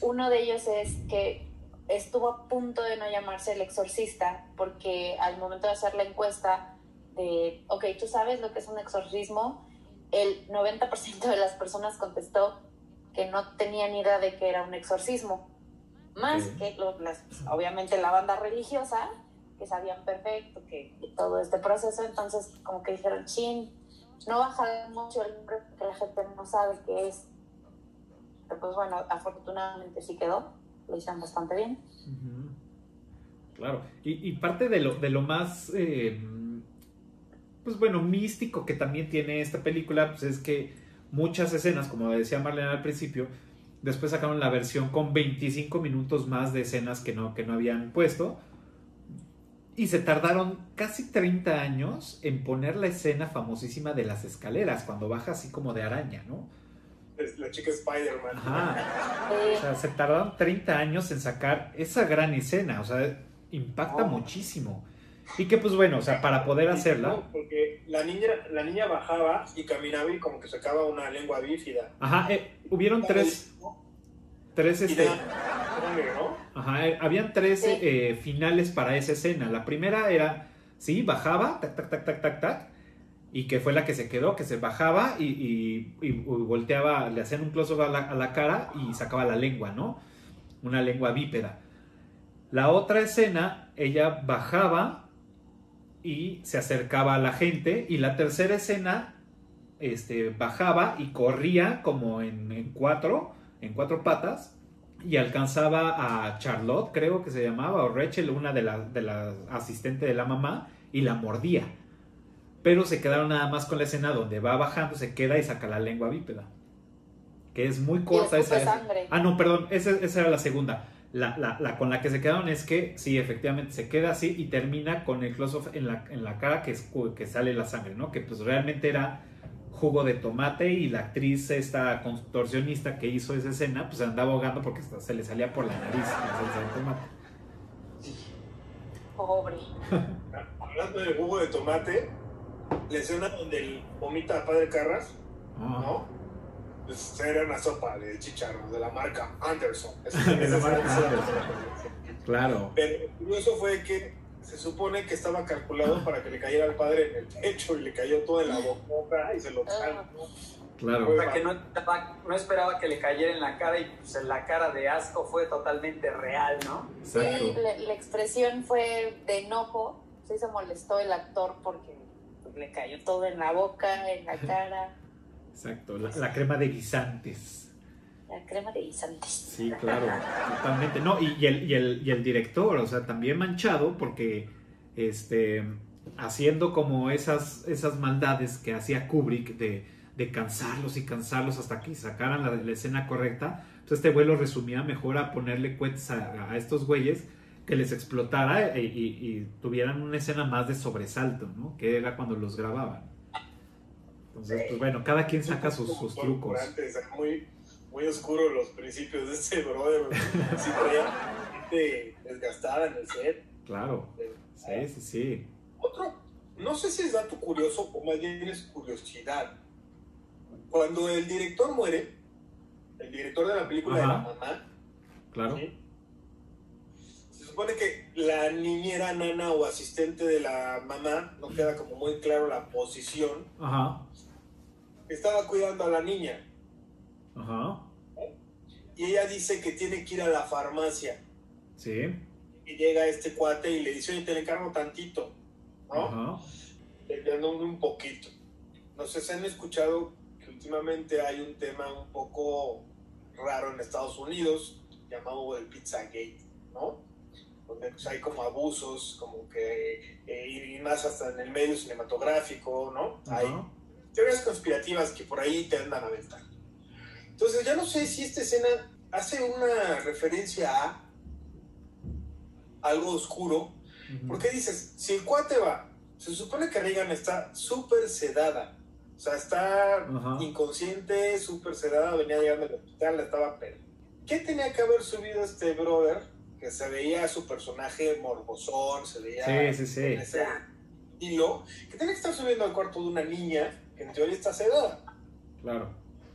uno de ellos es que estuvo a punto de no llamarse El Exorcista, porque al momento de hacer la encuesta de, ok, tú sabes lo que es un exorcismo, el 90% de las personas contestó que no tenían idea de que era un exorcismo. Más que obviamente la banda religiosa, que sabían perfecto que, todo este proceso, entonces como que dijeron, chin, no baja mucho el nombre porque la gente no sabe qué es. Pero pues bueno, afortunadamente sí quedó, lo hicieron bastante bien. Claro, y, parte de lo, de lo más... Eh, pues bueno, místico que también tiene esta película, pues es que muchas escenas, como decía Marlene al principio, después sacaron la versión con 25 minutos más de escenas que no, que no habían puesto. Y se tardaron casi 30 años en poner la escena famosísima de las escaleras, cuando baja así como de araña, ¿no? La chica Spider-Man. Ajá. O sea, se tardaron 30 años en sacar esa gran escena. O sea, impacta oh. muchísimo. Y que pues bueno, o sea, para poder hacerla. porque la niña, la niña bajaba y caminaba y como que sacaba una lengua bífida. Ajá, eh, hubieron tres. Tres este. Ajá, eh, habían tres eh, finales para esa escena. La primera era, sí, bajaba, tac, tac, tac, tac, tac, tac. Y que fue la que se quedó, que se bajaba y, y, volteaba, le hacían un close-up a la, a la cara y sacaba la lengua, ¿no? Una lengua bípeda. La otra escena, ella bajaba y se acercaba a la gente. Y la tercera escena este, bajaba y corría como en, cuatro, en cuatro patas. Y alcanzaba a Charlotte, creo que se llamaba, o Rachel, una de las de la asistentes de la mamá, y la mordía. Pero se quedaron nada más con la escena donde va bajando, se queda y saca la lengua bípeda. Que es muy corta esa. Ah, no, perdón, esa, esa era la segunda la, con la que se quedaron es que sí, efectivamente se queda así y termina con el close-off en la, en la cara que, es, que sale la sangre, ¿no? Que pues realmente era jugo de tomate y la actriz, esta contorsionista que hizo esa escena, pues andaba ahogando porque se le salía por la nariz la salsa de tomate. Pobre. [laughs] Hablando del jugo de tomate, la escena donde el vomita a Padre Carras, ah. ¿no? Pues era una sopa de chicharros de la marca Anderson. [laughs] de la marca Anderson. Claro. Pero lo curioso fue que se supone que estaba calculado para que le cayera al padre en el pecho y le cayó todo en la boca y se lo ah. Claro. O sea, que no, no, esperaba que le cayera en la cara y pues la cara de asco fue totalmente real, ¿no? Sí, la, la, expresión fue de enojo. Sí se molestó el actor porque pues, le cayó todo en la boca, en la cara. Exacto, la, crema de guisantes. La crema de guisantes. Sí, claro, totalmente. No, y, el, y, el, y, el, director, o sea, también manchado porque este, haciendo como esas, esas maldades que hacía Kubrick de, de cansarlos y cansarlos hasta que sacaran la, escena correcta. Entonces este güey lo resumía mejor a ponerle cuetes a, estos güeyes que les explotara y, y, tuvieran una escena más de sobresalto, ¿no? Que era cuando los grababan. Entonces, pues bueno, cada quien saca sus, sus trucos. Muy, muy oscuro los principios de este brother. Sí, gente desgastada en el set. Claro. Sí, sí, sí. Otro, no sé si es dato curioso o más bien es curiosidad. Cuando el director muere, el director de la película de la mamá, claro. se supone que la niñera, nana o asistente de la mamá, no queda como muy claro la posición. Ajá estaba cuidando a la niña. Ajá. Y ella dice que tiene que ir a la farmacia. Sí. Y llega este cuate y le dice, oye, te le encargo tantito. ¿No? Ajá. Le un poquito. No sé si han escuchado que últimamente hay un tema un poco raro en Estados Unidos, llamado el Pizzagate, ¿no? Donde pues, hay como abusos, como que, eh, y más hasta en el medio cinematográfico, ¿no? Hay teorías conspirativas que por ahí te andan a aventar. Entonces, ya no sé si esta escena hace una referencia a algo oscuro, porque dices, si el cuate va, se supone que Reagan está súper sedada, o sea, está inconsciente, súper sedada, venía llegando al hospital, estaba pero ¿Qué tenía que haber subido este brother? Que se veía su personaje morbosón, se veía sí, sí, sí. ese hilo, que tenía que estar subiendo al cuarto de una niña en teoría está sedada. Claro.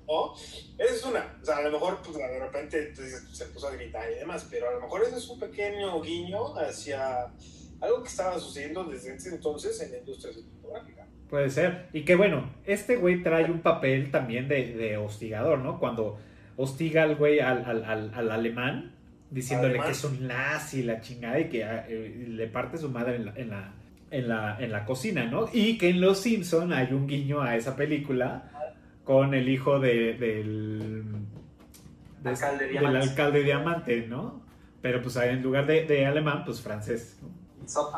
¿No? Esa es una. O sea, a lo mejor pues, de repente se puso a gritar y demás, pero a lo mejor ese es un pequeño guiño hacia algo que estaba sucediendo desde ese entonces en la industria cinematográfica. Puede ser. Y que bueno, este güey trae un papel también de, de hostigador, ¿no? Cuando hostiga al güey al, al, al, alemán, diciéndole que es un nazi, la chingada, y que ah, eh, le parte su madre en la, en la, en la, en la cocina, ¿no? Y que en Los Simpson hay un guiño a esa película con el hijo de, del, alcalde del alcalde diamante, ¿no? Pero pues en lugar de, de alemán, pues francés, ¿no? [laughs]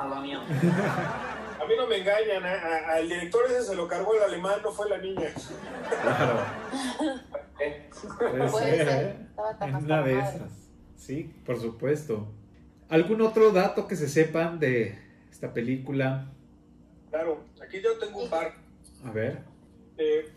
A mí no me engañan, al director ese se lo cargó el alemán, no fue la niña. Claro. [laughs] Puede ser, ¿eh? Es una de esas. Sí, por supuesto. ¿Algún otro dato que se sepan de esta película? Claro, aquí yo tengo un par. A ver. Eh,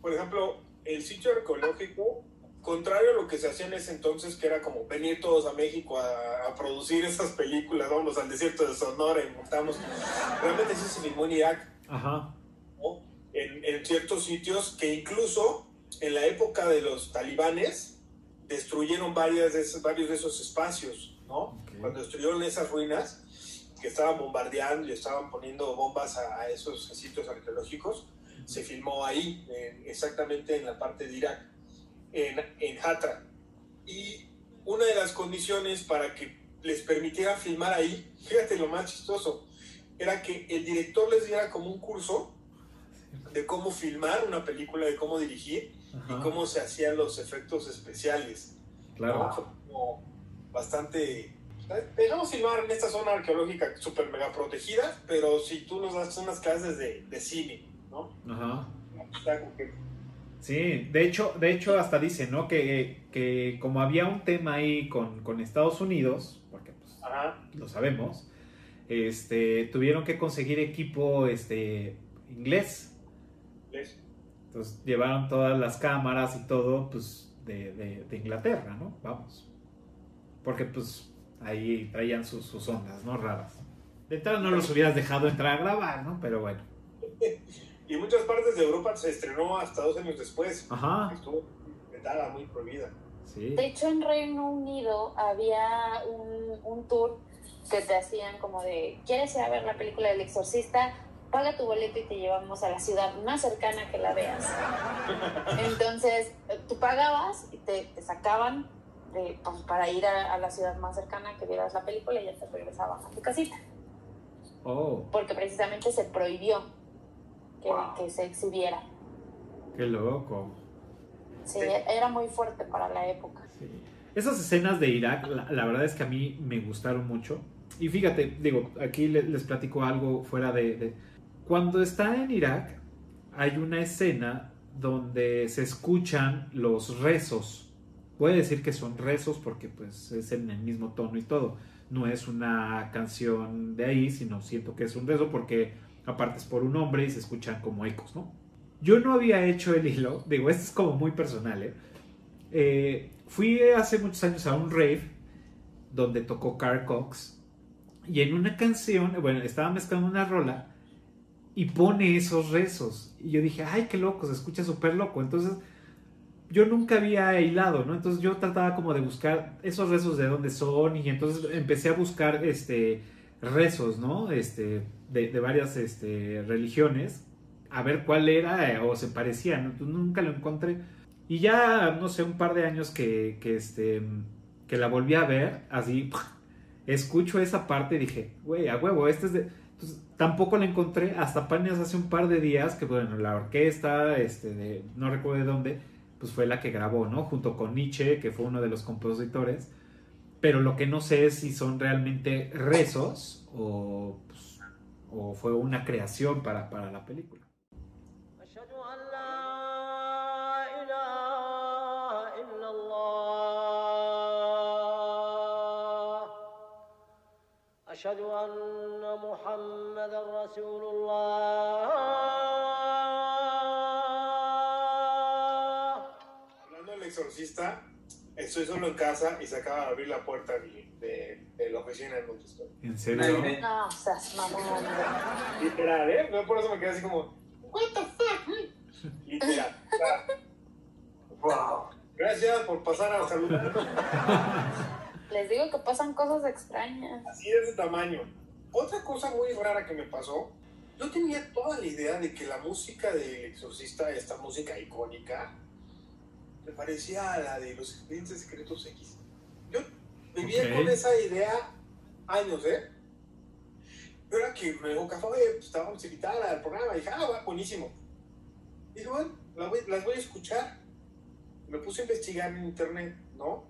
por ejemplo, el sitio arqueológico contrario a lo que se hacía en ese entonces, que era como venir todos a México a, producir esas películas, vamos al desierto de Sonora y montamos, realmente sí se filmó en Irak. Ajá. En, ciertos sitios que incluso en la época de los talibanes destruyeron varias de varios de esos espacios, ¿no? Cuando destruyeron esas ruinas que estaban bombardeando y estaban poniendo bombas a, esos sitios arqueológicos, se filmó ahí, exactamente en la parte de Irak en, en Hatra. Y una de las condiciones para que les permitiera filmar ahí, [laughs] fíjate lo más chistoso, era que el director les diera como un curso de cómo filmar una película, de cómo dirigir y cómo se hacían los efectos especiales. Claro. Como bastante... Dejamos filmar en esta zona arqueológica súper mega protegida, pero si tú nos das unas clases de, de cine, ¿no? Ajá. Sí, de hecho, de hecho hasta dice, ¿no? Que, como había un tema ahí con, Estados Unidos, porque pues lo sabemos, este, tuvieron que conseguir equipo este, inglés. Entonces llevaron todas las cámaras y todo, pues, de, Inglaterra, ¿no? Vamos. Porque pues ahí traían sus, sus ondas, ¿no? Raras. De tal no los hubieras dejado entrar a grabar, ¿no? Pero bueno. [laughs] Y muchas partes de Europa se estrenó hasta dos años después. Ajá. Estuvo vetada, muy prohibida. Sí. De hecho, en Reino Unido había un, un tour que te hacían como de, ¿quieres ir a ver la película del exorcista? Paga tu boleto y te llevamos a la ciudad más cercana que la veas. [laughs] Entonces, tú pagabas y te, te sacaban de, pues, para ir a, a, la ciudad más cercana que vieras la película y ya te regresaban a tu casita. Oh. Porque precisamente se prohibió que, se exhibiera. Qué loco. Sí, era muy fuerte para la época. Esas escenas de Irak, la, verdad es que a mí me gustaron mucho. Y fíjate, digo, aquí les, platico algo fuera de, Cuando está en Irak, hay una escena donde se escuchan los rezos. Puede decir que son rezos porque pues es en el mismo tono y todo. No es una canción de ahí, sino siento que es un rezo porque aparte es por un hombre y se escuchan como ecos, ¿no? Yo no había hecho el hilo, [laughs] digo, esto es como muy personal, ¿eh? ¿eh? fui hace muchos años a un rave donde tocó Carl Cox y en una canción, bueno, estaba mezclando una rola y pone esos rezos. Y yo dije, ay, qué loco, se escucha súper loco. Entonces, yo nunca había hilado, ¿no? Entonces yo trataba como de buscar esos rezos de dónde son y entonces empecé a buscar, este, rezos, ¿no? Este, de, varias este, religiones, a ver cuál era eh, o se parecía, ¿no? nunca lo encontré. Y ya, no sé, un par de años que, que, este, que la volví a ver, así, [laughs] escucho esa parte y dije, güey, a huevo, este es de... tampoco la encontré hasta apenas hace un par de días que, bueno, la orquesta, este, de, no recuerdo de dónde, pues fue la que grabó, ¿no? Junto con Nietzsche, que fue uno de los compositores. Pero lo que no sé es si son realmente rezos o, pues, o fue una creación para, para la película. أشهد أن محمد رسول الله Exorcista, estoy solo en casa y se acaba de abrir la puerta de, de, de la oficina en donde estoy. ¿En serio? No, seas mamón. Literal, ¿eh? No, por eso me quedé así como, ¿What the fuck? Literal. O sea, wow. Gracias por pasar a saludar. Les digo que pasan cosas extrañas. Así de ese tamaño. Otra cosa muy rara que me pasó, yo tenía toda la idea de que la música del exorcista, esta música icónica, me parecía a la de los expedientes secretos X. Yo vivía con esa idea años, ¿eh? Pero era que me dijo, café, pues te vamos a invitar al programa. Y dije, ah, va, buenísimo. Y dije, bueno, la voy- las voy a escuchar. Me puse a investigar en internet, ¿no?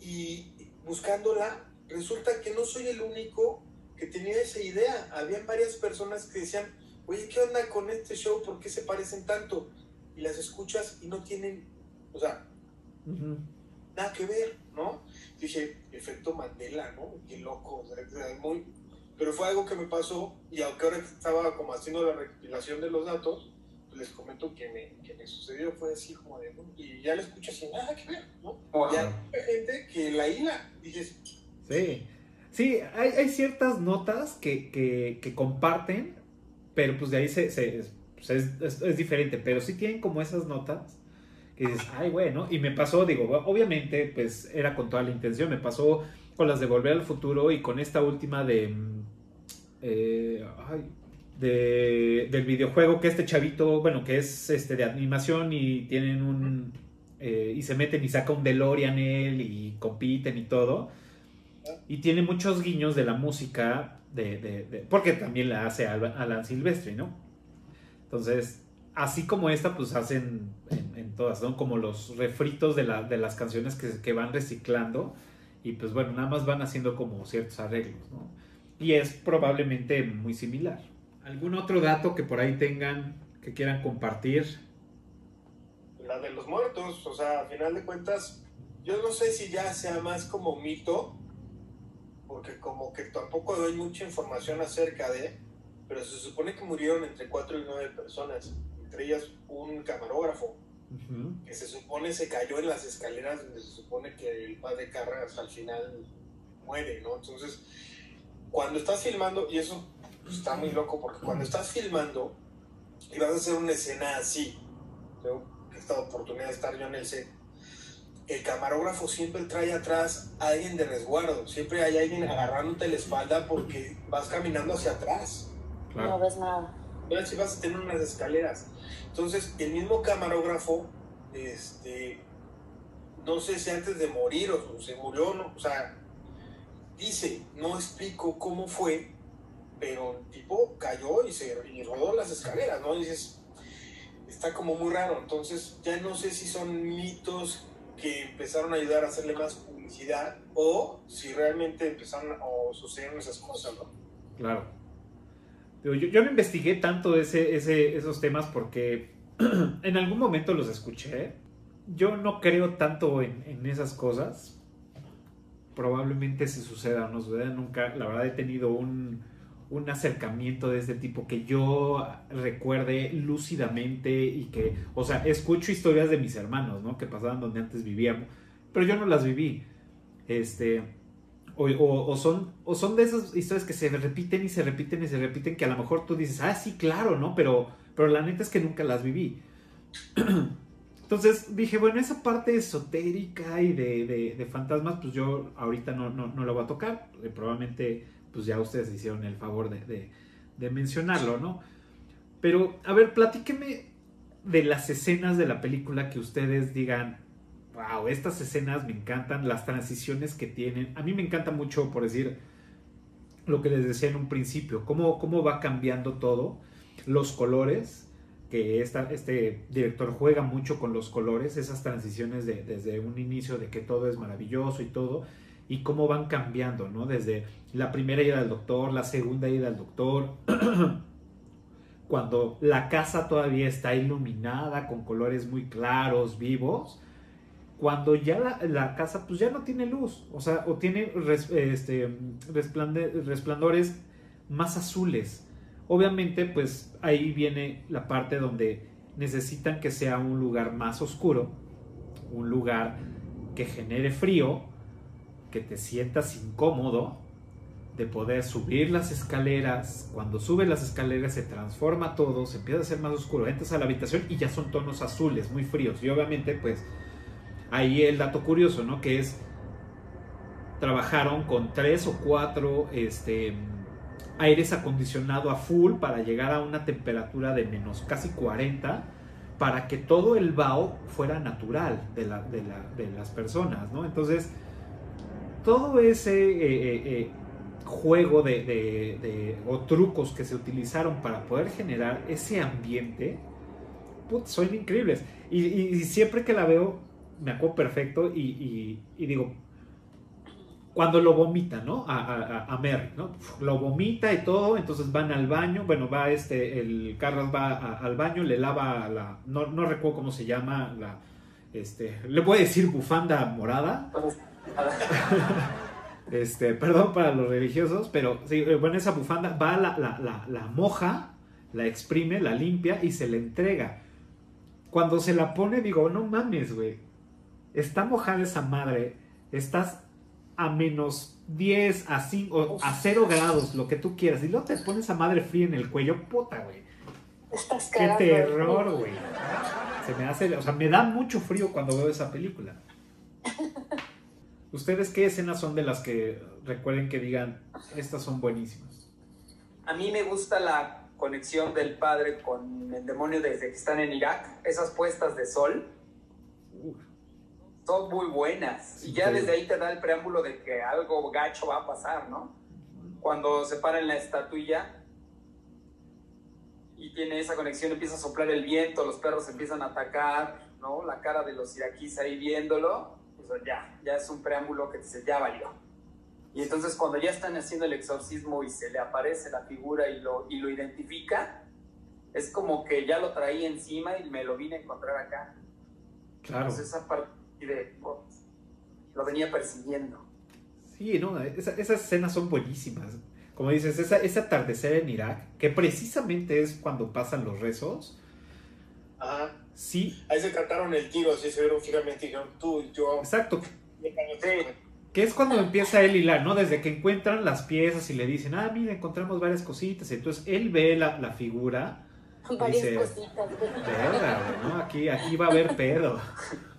Y buscándola, resulta que no soy el único que tenía esa idea. Habían varias personas que decían, oye, ¿qué onda con este show? ¿Por qué se parecen tanto? Y las escuchas y no tienen, o sea, Ujú. nada que ver, ¿no? Dije, efecto Mandela, ¿no? Qué loco, o sea, muy... Pero fue algo que me pasó y aunque ahora estaba como haciendo la recopilación de los datos, pues les comento que me, que me sucedió, fue así como de, ¿no? Y ya la escuchas sin nada que ver, ¿no? Wow. Ya hay gente que la hila, dices, Sí. Sí, hay, hay ciertas notas que, que- que comparten, pero pues de ahí se, se- pues, es, es- es diferente. Pero sí tienen como esas notas dices, ay, bueno. Y me pasó, digo, obviamente, pues era con toda la intención. Me pasó con las de Volver al Futuro y con esta última de. mm, eh, del videojuego que este chavito, bueno, que es este de animación y tienen un. eh, y se meten y saca un DeLorean él y compiten y todo. Y tiene muchos guiños de la música, de, porque también la hace Al- Alan Silvestri, ¿no? Entonces, así como esta, pues hacen en, todas, ¿no? Como los refritos de, la- de las canciones que, que van reciclando. Y pues bueno, nada más van haciendo como ciertos arreglos, ¿no? Y es probablemente muy similar. ¿Algún otro dato que por ahí tengan, que quieran compartir? la de los muertos, o sea, a final de cuentas, yo no sé si ya sea más como mito, porque como que tampoco doy mucha información acerca de, pero se supone que murieron entre 4 y 9 personas, entre ellas un camarógrafo, Ujú. que se supone se cayó en las escaleras donde se supone que el padre Carras al final muere, ¿no? Entonces, cuando estás filmando, y eso pues, está muy loco, porque cuando estás filmando y vas a hacer una escena así, tengo esta oportunidad de estar yo en el set, el camarógrafo siempre trae atrás a alguien de resguardo, siempre hay alguien agarrándote la espalda porque vas caminando hacia atrás. No ves nada. Si vas a tener unas escaleras. Entonces, el mismo camarógrafo, este, no sé si antes de morir o se murió, no, o sea, dice, no explico cómo fue, pero el tipo cayó y se y rodó las escaleras, ¿no? Dices, está como muy raro. Entonces, ya no sé si son mitos que empezaron a ayudar a hacerle más publicidad o si realmente empezaron o sucedieron esas cosas, ¿no? Claro. Yo, yo no investigué tanto ese, ese- esos temas porque [clears throat] en algún momento los escuché. Yo no creo tanto en, en esas cosas. Probablemente si suceda o no suceda, nunca, la verdad he tenido un, un acercamiento de este tipo que yo recuerde lúcidamente y que, o sea, escucho historias de mis hermanos, ¿no? Que pasaban donde antes vivíamos, pero yo no las viví. Este, o, son, o son de esas historias que se repiten y se repiten y se repiten que a lo mejor tú dices, ah, sí, claro, ¿no? Pero, pero la neta es que nunca las viví. [clears throat] Entonces dije, bueno, esa parte esotérica y de, de- de fantasmas, pues yo ahorita no, no, no la voy a tocar. Eh, Probablemente, pues ya ustedes hicieron el favor de- de mencionarlo, ¿no? Pero, a ver, platíqueme de las escenas de la película que ustedes digan, wow, estas escenas me encantan, las transiciones que tienen. A mí me encanta mucho, por decir, lo que les decía en un principio, cómo, cómo va cambiando todo, los colores, que este director juega mucho con los colores, esas transiciones de, desde un inicio de que todo es maravilloso y todo, y cómo van cambiando, ¿no? Desde la primera ida al doctor, la segunda ida al doctor, [clears throat] cuando la casa todavía está iluminada con colores muy claros, vivos, cuando ya la, casa pues ya no tiene luz, o sea, o tiene este, resplandores más azules. Obviamente pues ahí viene la parte donde necesitan que sea un lugar más oscuro, un lugar que genere frío, que te sientas incómodo, de poder subir las escaleras. Cuando subes las escaleras se transforma todo, se empieza a hacer más oscuro. Entras a la habitación y ya son tonos azules, muy fríos. Y obviamente, pues, ahí el dato curioso, ¿no? Que es, trabajaron con tres o cuatro este, aires acondicionado a full para llegar a una temperatura de menos casi 40 para que todo el vaho fuera natural de, la, de, la, de las personas, ¿no? Entonces, todo ese... Eh, eh, eh, juego de, o trucos que se utilizaron para poder generar ese ambiente, son increíbles. Y, siempre que la veo, me acuerdo perfecto y, digo, cuando lo vomita, ¿no? A, a, Mary, ¿no? Lo vomita y todo, entonces van al baño, bueno, va este, el Carlos va al baño, le lava la, no, no recuerdo cómo se llama, la, este, le voy a decir bufanda morada. [laughs] Este, perdón para los religiosos, pero sí, eh, bueno, esa bufanda va, la, la, la, moja, la exprime, la limpia y se le entrega. Cuando se la pone, digo, no mames, güey. Está mojada esa madre. Estás a menos 10, a 5, a 0 grados, lo que tú quieras. Y luego te pones a madre fría en el cuello, puta, güey. Estás Qué terror, güey. Se me hace, o sea, me da mucho frío cuando veo esa película. [laughs] ¿Ustedes qué escenas son de las que recuerden que digan, estas son buenísimas? A mí me gusta la conexión del padre con el demonio desde que están en Irak, esas puestas de sol. Son muy buenas. y ya desde ahí te da el preámbulo de que algo gacho va a pasar, ¿no? Cuando se para en la estatuilla y tiene esa conexión, empieza a soplar el viento, los perros empiezan a atacar, ¿no? La cara de los iraquíes ahí viéndolo ya, ya es un preámbulo que dice, ya valió. Y entonces cuando ya están haciendo el exorcismo y se le aparece la figura y lo, y lo identifica, es como que ya lo traía encima y me lo vine a encontrar acá. Claro. Entonces esa parte de, oh, lo venía persiguiendo. Sí, no, esas escenas son buenísimas. Como dices, esa, ese atardecer en Irak, que precisamente es cuando pasan los rezos. Ajá Sí. Ahí se trataron el tiro, así se vieron fijamente y dijeron tú y yo. Exacto. Que es cuando empieza él hilar, ¿no? Desde que encuentran las piezas y le dicen, ah, mira, encontramos varias cositas. Entonces él ve la, la figura. Varias dice, cositas. ¿no? Aquí, aquí va a haber pedo. [laughs]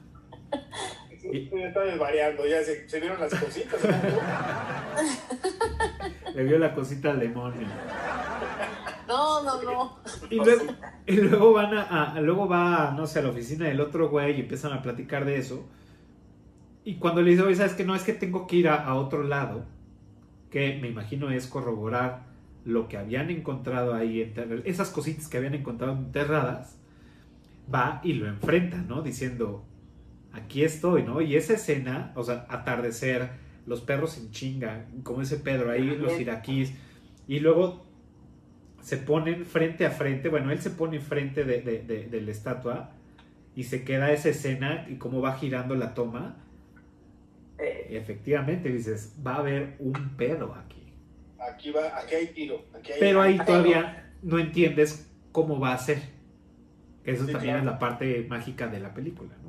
Y... Está desvariando, ya se, se vieron las cositas. [laughs] Le vio la cosita al demonio. No, no, no. Y luego, y luego van a, luego va, no sé, a la oficina del otro güey y empiezan a platicar de eso. Y cuando le dice, oye, ¿sabes que No, es que tengo que ir a, otro lado, que me imagino es corroborar lo que habían encontrado ahí, esas cositas que habían encontrado enterradas, va y lo enfrenta, ¿no? Diciendo, aquí estoy, ¿no? Y esa escena, o sea, atardecer, los perros en chinga, como ese Pedro ahí, los iraquíes, y luego se ponen frente a frente, bueno, él se pone frente de, la estatua y se queda esa escena y cómo va girando la toma. Eh. efectivamente, dices, va a haber un pedo aquí. Aquí, va, aquí hay tiro. Pero ahí todavía no entiendes cómo va a ser. Eso también es la parte mágica de la película, ¿no?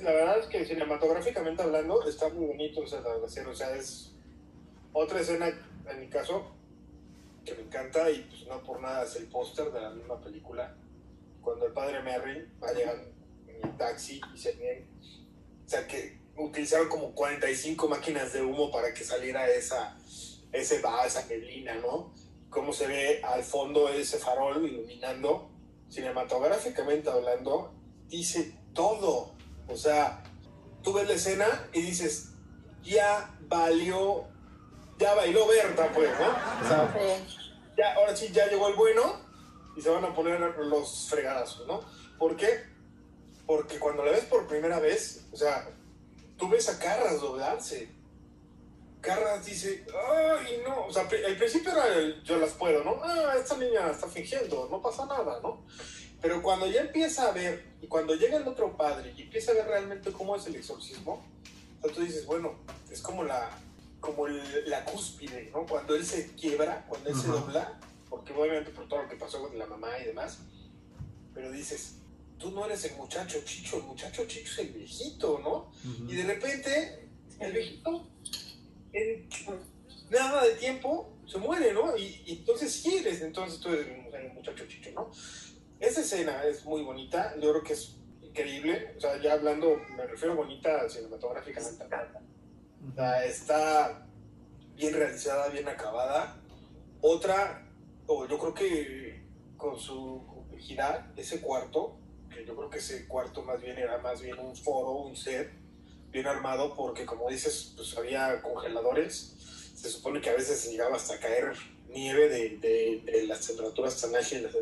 La verdad es que cinematográficamente hablando está muy bonito, o sea, o sea, es otra escena, en mi caso, que me encanta y pues no por nada es el póster de la misma película. Cuando el padre Merry va llegando en el taxi y se ve, o sea que utilizaron como 45 máquinas de humo para que saliera esa, ese va, esa neblina, ¿no? Cómo se ve al fondo ese farol iluminando, cinematográficamente hablando, dice todo. O sea, tú ves la escena y dices, ya valió, ya bailó Berta, pues, ¿no? O sea, ya, ahora sí, ya llegó el bueno, y se van a poner los fregadazos, ¿no? ¿Por qué? Porque cuando la ves por primera vez, o sea, tú ves a Carras doblarse. Carras dice, ay, no, o sea, al principio era el, yo las puedo, ¿no? Ah, esta niña está fingiendo, no pasa nada, ¿no? Pero cuando ya empieza a ver, y cuando llega el otro padre y empieza a ver realmente cómo es el exorcismo, tú dices, bueno, es como la, como la cúspide, ¿no? Cuando él se quiebra, cuando él se dobla, porque obviamente por todo lo que pasó con la mamá y demás, pero dices, tú no eres el muchacho chicho, el muchacho chicho es el viejito, ¿no? Y de repente, el viejito, en nada de tiempo, se muere, ¿no? Y, entonces sí eres, entonces tú eres el muchacho chicho, ¿no? Esa escena es muy bonita, yo creo que es increíble, o sea, ya hablando, me refiero bonita cinematográficamente. O sea, está bien realizada, bien acabada. Otra, o yo creo que con su complejidad, ese cuarto, que yo creo que ese cuarto más bien era más bien un foro, un set, bien armado, porque como dices, pues había congeladores. Se supone que a veces llegaba hasta caer nieve de, de, las temperaturas tan álgidas,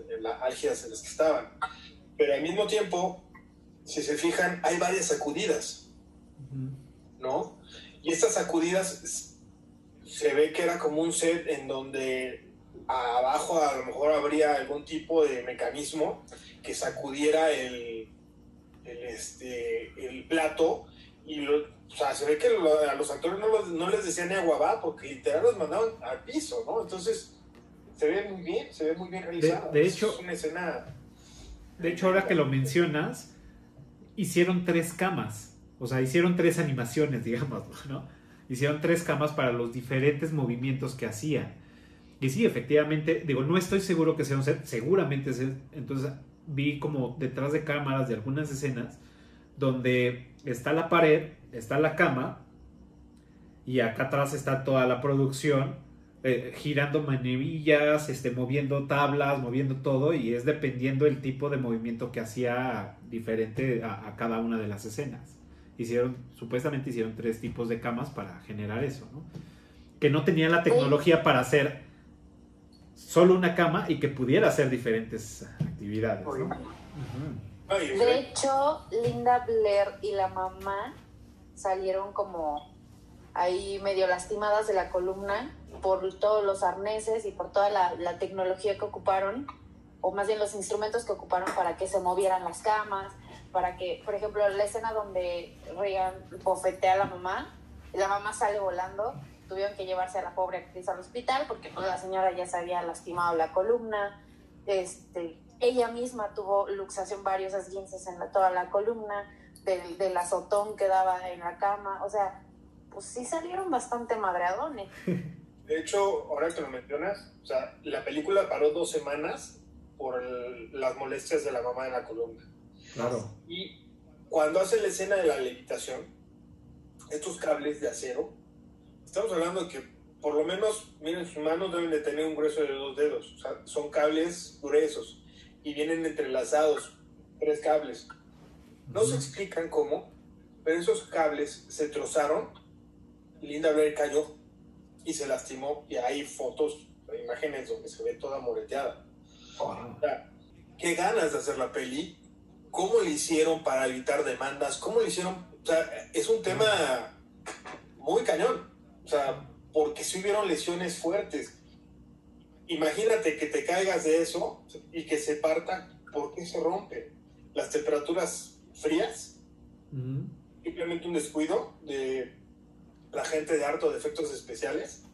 álgidas en las que estaban. Pero al mismo tiempo, si se fijan, hay varias sacudidas, ¿no? Y estas sacudidas se ve que era como un set en donde abajo a lo mejor habría algún tipo de mecanismo que sacudiera el, el, este, el plato y lo, o sea, se ve que a los actores no, no, les decían ni agua va, porque literal los mandaban al piso, ¿no? Entonces, se ve muy bien, se ve muy bien realizado. De, hecho, es una escena. De hecho, ahora que lo mencionas, hicieron tres camas. O sea, hicieron tres animaciones, [laughs] digamos, ¿no? Hicieron tres camas para los diferentes movimientos que hacían. Y sí, efectivamente, digo, no estoy seguro que sea un set, seguramente es. Entonces, vi como detrás de cámaras de algunas escenas donde está la pared, está la cama y acá atrás está toda la producción eh, girando manevillas, este, moviendo tablas, moviendo todo y es dependiendo el tipo de movimiento que hacía diferente a, cada una de las escenas. Hicieron, supuestamente hicieron tres tipos de camas para generar eso, ¿no? Que no tenía la tecnología para hacer solo una cama y que pudiera hacer diferentes actividades, ¿no? De hecho, Linda Blair y la mamá salieron como ahí medio lastimadas de la columna por todos los arneses y por toda la, tecnología que ocuparon, o más bien los instrumentos que ocuparon para que se movieran las camas, para que, por ejemplo, la escena donde Regan bofetea a la mamá, y la mamá sale volando, tuvieron que llevarse a la pobre actriz al hospital porque pues, la señora ya se había lastimado la columna, este, ella misma tuvo luxación, varios esguinces en toda la columna, del, del, azotón que daba en la cama. O sea, pues sí salieron bastante madreadones. [laughs] De hecho, ahora que lo mencionas, o sea, la película paró dos semanas por las molestias de la mamá en la columna. Claro. Y cuando hace la escena de la levitación, estos cables de acero, estamos hablando de que por lo menos, miren, sus manos deben de tener un grueso de dos dedos. O sea, son cables gruesos y vienen entrelazados, tres cables. No se explican cómo, pero esos cables se trozaron Linda Blair cayó y se lastimó y hay fotos, imágenes donde se ve toda moreteada. qué ganas de hacer la peli, cómo le hicieron para evitar demandas, cómo le hicieron, o sea, es un tema muy cañón, o sea, porque si hubieron lesiones fuertes, Imagínate que te caigas de eso y que se parta. ¿Por qué se rompe? Las temperaturas frías, simplemente un descuido de la gente de harto de efectos especiales,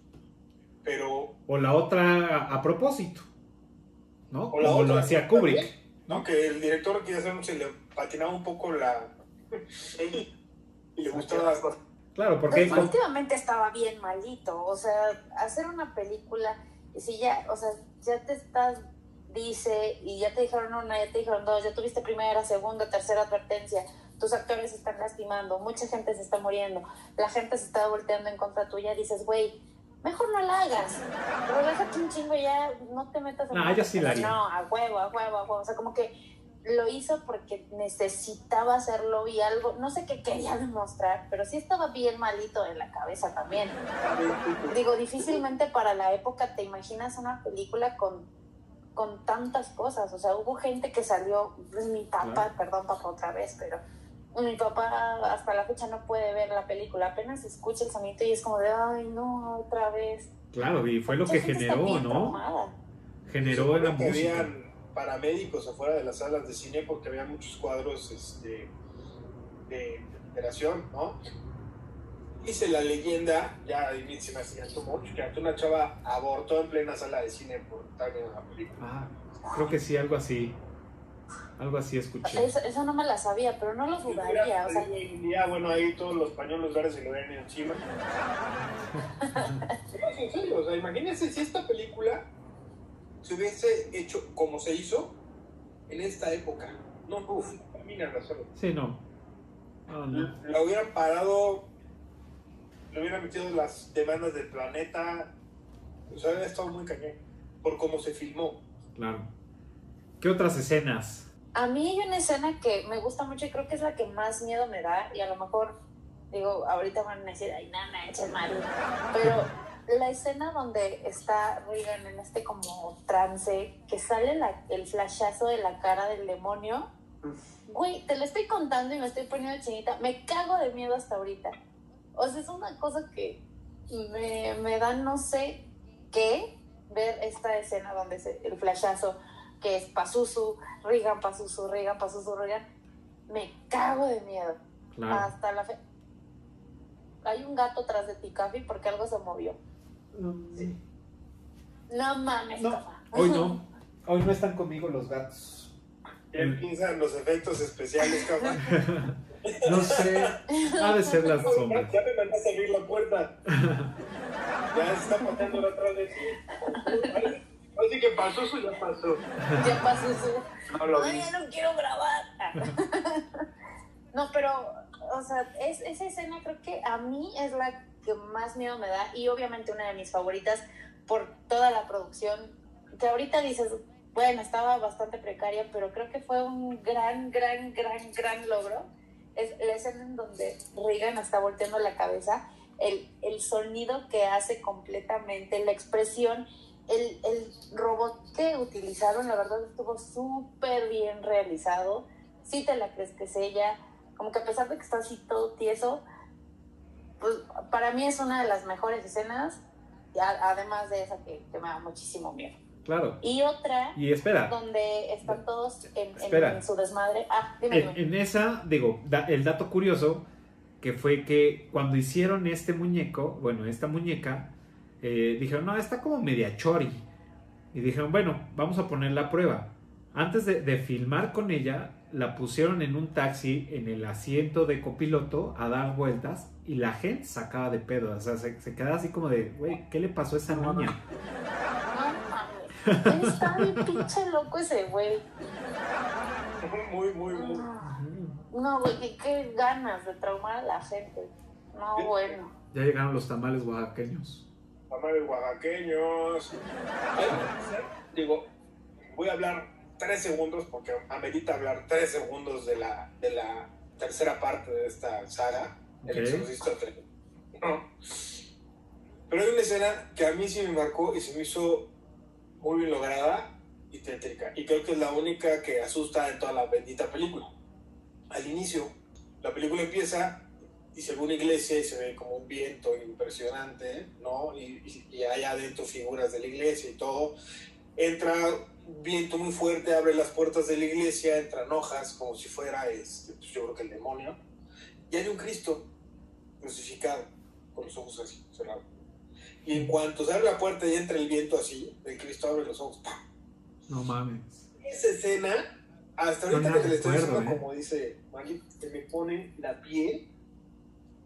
pero... O la otra a propósito, ¿no? O la Como lo hacía Kubrick. ¿no? Que el director quería hacer, se le patinaba un poco la... [laughs] y le gustaban las cosas. Claro, porque... Definitivamente estaba bien malito, o sea, hacer una película si ya, o sea, ya te estás, dice, y ya te dijeron una, ya te dijeron dos, ya tuviste primera, segunda, tercera advertencia, tus actores se están lastimando, mucha gente se está muriendo, la gente se está volteando en contra tuya, dices, güey, mejor no la hagas, pero déjate un chingo ya, no te metas en... No, yo sí la No, a huevo, a huevo, a huevo, o sea, como que lo hizo porque necesitaba hacerlo y algo, no sé qué quería demostrar, pero sí estaba bien malito de la cabeza también. Digo, difícilmente para la época te imaginas una película con con tantas cosas. O sea, hubo gente que salió, pues, mi papá, Claro. perdón papá otra vez, pero mi papá hasta la fecha no puede ver la película, apenas escucha el sonido y es como de, ay, no, otra vez. Claro, y fue lo Mucha que generó, ¿no? traumada. Generó en la música. Paramédicos afuera de las salas de cine porque había muchos cuadros este, de operación, ¿no? Dice la leyenda, ya ahí se me hacía too much, que una chava abortó en plena sala de cine por estar viendo la película. Ah, creo que sí, algo así. Algo así escuché. Esa, esa no me la sabía, pero no lo jugaría. O sea, día, bueno, ahí todos los pañuelos verdes se le ven encima. No, en serio, o sea, imagínense si esta película se hubiese hecho como se hizo en esta época. No, uff, termina solo. Sí, no. No, no. La hubieran parado, le hubieran metido las demandas del planeta. O sea, hubiera estado muy cañón. Por cómo se filmó. Claro. ¿Qué otras escenas? A mí hay una escena que me gusta mucho y creo que es la que más miedo me da y a lo mejor, digo, ahorita van a decir, ay, nana, echa mal. Pero la escena donde está Regan en este como trance, que sale la- el flashazo de la cara del demonio, güey, te lo estoy contando y me estoy poniendo chinita, me cago de miedo hasta ahorita. O sea, es una cosa que me, me da no sé qué ver esta escena donde se, el flashazo que es Pazuzu, Regan, Pazuzu, Regan, Pazuzu, Regan, me cago de miedo. Claro. Hasta la fe. Hay un gato tras de ti, Cafi, porque algo se movió. No mames, No, Cafa. hoy no. [laughs] Hoy no están conmigo los gatos. Ya empiezan los efectos especiales, cabrón. [laughs] No sé. Ha de ser las sombras. Ya me mandaste a abrir la puerta. Ya se está pateando la atrás de ti. Así que pasó, eso ya pasó. Ya Pazuzu. No lo vi. Ay, ya no quiero grabar. [laughs] No, pero, o sea, es, esa escena creo que a mí es la que más miedo me da y obviamente una de mis favoritas por toda la producción, que ahorita dices, bueno, estaba bastante precaria, pero creo que fue un gran, gran, gran, gran logro. Es la escena en donde Regan está volteando la cabeza, el, el sonido que hace completamente, la expresión, el, el robot que utilizaron, la verdad estuvo súper bien realizado. Sí te la crees que es ella, como que a pesar de que está así todo tieso, pues para mí es una de las mejores escenas, a- además de esa que, que me da muchísimo miedo. Claro. Y otra Y espera. donde están todos en, en- en su desmadre. Ah, dime, En, dime. en esa, digo, da- el dato curioso que fue que cuando hicieron este muñeco, bueno, esta muñeca, eh, dijeron, no, está como media chori. Y dijeron, bueno, vamos a poner la prueba. Antes de, de filmar con ella, la pusieron en un taxi en el asiento de copiloto a dar vueltas y la gente sacaba de pedo. O sea, se, se quedaba así como de, güey, ¿qué le pasó a esa niña? No mames. Está bien pinche loco ese güey. Muy, muy, muy. No, güey, qué, qué ganas de traumar a la gente. No, bueno. Ya llegaron los tamales oaxaqueños. Tamales oaxaqueños. Digo, voy a hablar tres segundos porque amerita hablar tres segundos de la, de la tercera parte de esta saga, El Ok. Exorcista 3. No. Pero hay una escena que a mí sí me marcó y se me hizo muy bien lograda y tétrica. Y creo que es la única que asusta en toda la bendita película. Al inicio, la película empieza y se ve una iglesia y se ve como un viento impresionante, ¿no? Y, y, y hay adentro figuras de la iglesia y todo. Entra viento muy fuerte, abre las puertas de la iglesia, entran hojas como si fuera, este, pues yo creo que el demonio. Y hay un Cristo crucificado, con los ojos así, cerrados. Y en cuanto se abre la puerta y entra el viento así, el Cristo abre los ojos, ¡pam! No mames. Esa escena, hasta No ahorita la que te la estoy diciendo, ¿eh? como dice Maggie, que me pone la piel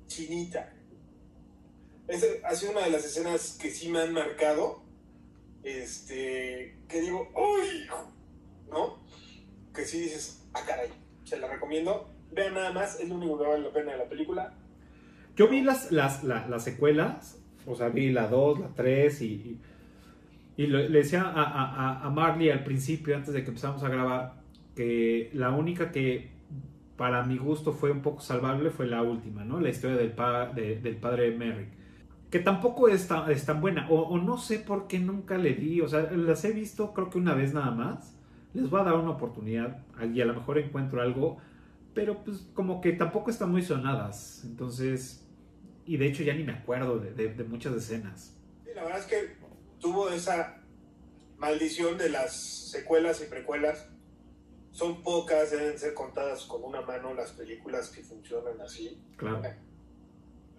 chinita. Esa ha sido una de las escenas que sí me han marcado. Este, que digo, ¡uy! ¿No? Que sí dices, ¡ah, caray! Se la recomiendo. Vean nada más, es lo único que vale la pena de la película. Yo vi las, las, la- las secuelas, o sea, vi la 2, la 3 y, y, le decía a- a- a Marley al principio, antes de que empezamos a grabar, que la única que para mi gusto fue un poco salvable fue la última, ¿no? La historia del, pa- de- del padre Merrick. Que tampoco es tan, es tan buena, o, o no sé por qué nunca le di, o sea, las he visto creo que una vez nada más, les voy a dar una oportunidad y a lo mejor encuentro algo, pero pues como que tampoco están muy sonadas, entonces, y de hecho ya ni me acuerdo de, de- de muchas escenas. Sí, la verdad es que tuvo esa maldición de las secuelas y precuelas. Son pocas, deben ser contadas con una mano las películas que funcionan así. Claro,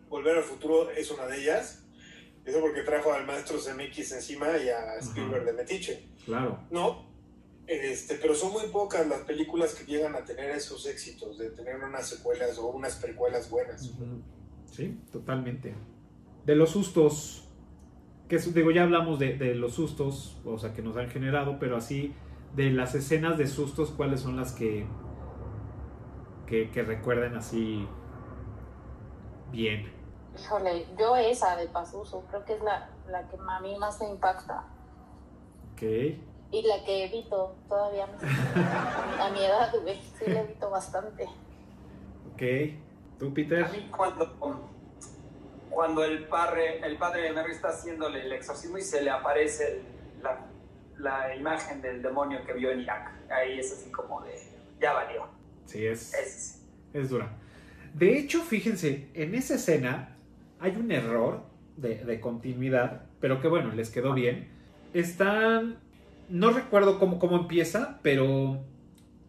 Volver al futuro es una de ellas. Eso porque trajo al maestro Zemeckis encima y a Spielberg de Metiche. claro. No, este, pero son muy pocas las películas que llegan a tener esos éxitos, de tener unas secuelas o unas precuelas buenas. Sí, totalmente. De los sustos, que digo, ya hablamos de, de los sustos, o sea, que nos han generado, pero así, de las escenas de sustos, ¿cuáles son las que, que, que recuerden así bien? Híjole, yo esa de Pazuzu, creo que es la, la que a mí más me impacta. Ok, Y la que evito todavía a [laughs] mi, a mi edad, güey. Sí, la evito bastante. ok. ¿Tú, Peter? A mí cuando, cuando el, padre, el padre de Mary está haciéndole el exorcismo y se le aparece el- la, la imagen del demonio que vio en Irak. Ahí es así como de, ya valió. Sí, es, sí. es dura. De hecho, fíjense, en esa escena hay un error de, de continuidad, pero que bueno, les quedó bien. Están. No recuerdo cómo, cómo empieza, pero.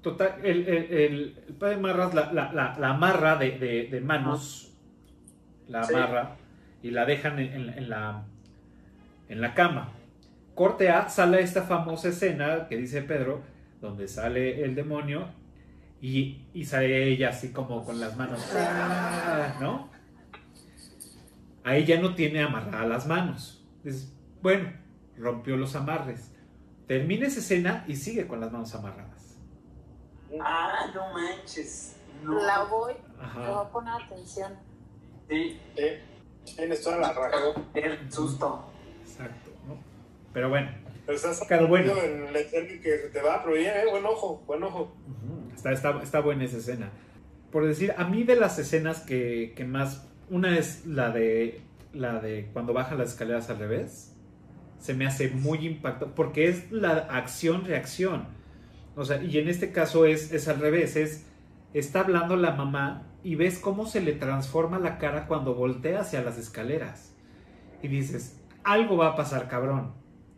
Total, el, el, el- el padre Marras la, la, la- la amarra de, de- de manos. La Sí. amarra y la dejan en, en- en la, en la cama. Corte A, sale esta famosa escena que dice Pedro, donde sale el demonio y, y sale ella así como con las manos, ¡ah! ¿no? Ahí ya no tiene amarradas las manos. Dices, bueno, rompió los amarres. Termina esa escena y sigue con las manos amarradas. Ah, no manches. No. La voy, le voy Ajá. a poner atención. Sí, ¿eh? Tienes toda la razón. el susto. Exacto, ¿no? Pero bueno, Pero estás Claro, bueno. en la escena que te va, pero bien, ¿eh? Buen ojo, buen ojo. Ujú, Está, está, está buena esa escena. Por decir, a mí de las escenas que, que más. Una es la de. La de cuando bajan las escaleras al revés. Se me hace muy impactante. Porque es la acción-reacción. O sea, y en este caso es, es al revés. Es. Está hablando la mamá. Y ves cómo se le transforma la cara cuando voltea hacia las escaleras. Y dices, algo va a pasar, cabrón.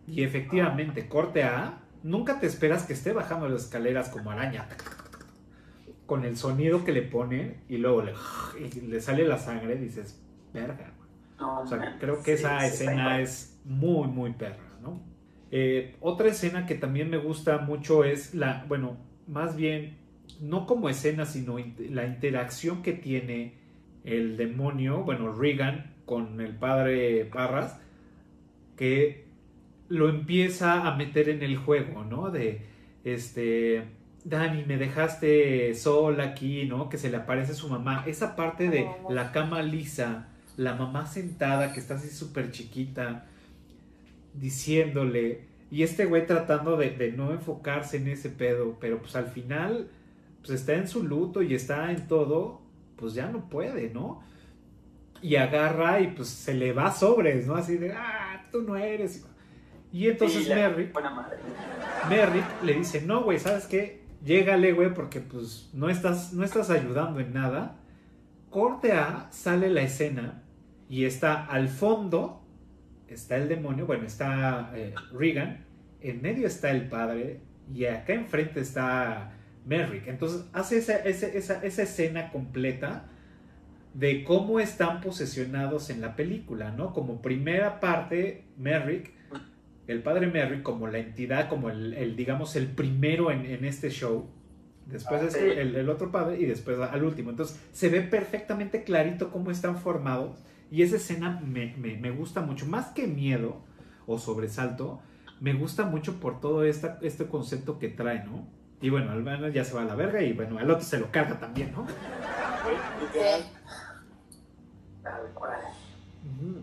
Y efectivamente, corte A. Nunca te esperas que esté bajando las escaleras como araña con el sonido que le pone y luego le, y le sale la sangre, dices, verga. güey". No, O sea, man. creo que Sí, esa sí escena es muy, muy perra, ¿no? Eh, otra escena que también me gusta mucho es la, bueno, más bien, no como escena, sino in- la interacción que tiene el demonio, bueno, Regan, con el padre Parras, que lo empieza a meter en el juego, ¿no? De, este, Dani, me dejaste sola aquí, ¿no? Que se le aparece su mamá. Esa parte de la cama lisa, la mamá sentada, que está así súper chiquita, diciéndole, y este güey tratando de, de no enfocarse en ese pedo, pero pues al final, pues está en su luto y está en todo, pues ya no puede, ¿no? Y agarra y pues se le va sobres, ¿no? Así de, ah, tú no eres. Y entonces Sí, Merrick Buena madre. Merrick le dice, no, güey, ¿sabes qué? Llégale, güey, porque pues no estás, no estás ayudando en nada. Corte A, sale la escena y está al fondo, está el demonio, bueno, está eh, Regan, en medio está el padre y acá enfrente está Merrick. Entonces hace esa, esa, esa, esa escena completa de cómo están posesionados en la película, ¿no? Como primera parte, Merrick el padre Merrick como la entidad, como el, el, digamos, el primero en, en este show. Después Ah, es sí. el, el otro padre y después al último. Entonces se ve perfectamente clarito cómo están formados. Y esa escena me, me- me gusta mucho. Más que miedo o sobresalto, me gusta mucho por todo esta, este concepto que trae, ¿no? Y bueno, al menos ya se va a la verga y bueno, al otro se lo carga también, ¿no? Tal cual. Ujú.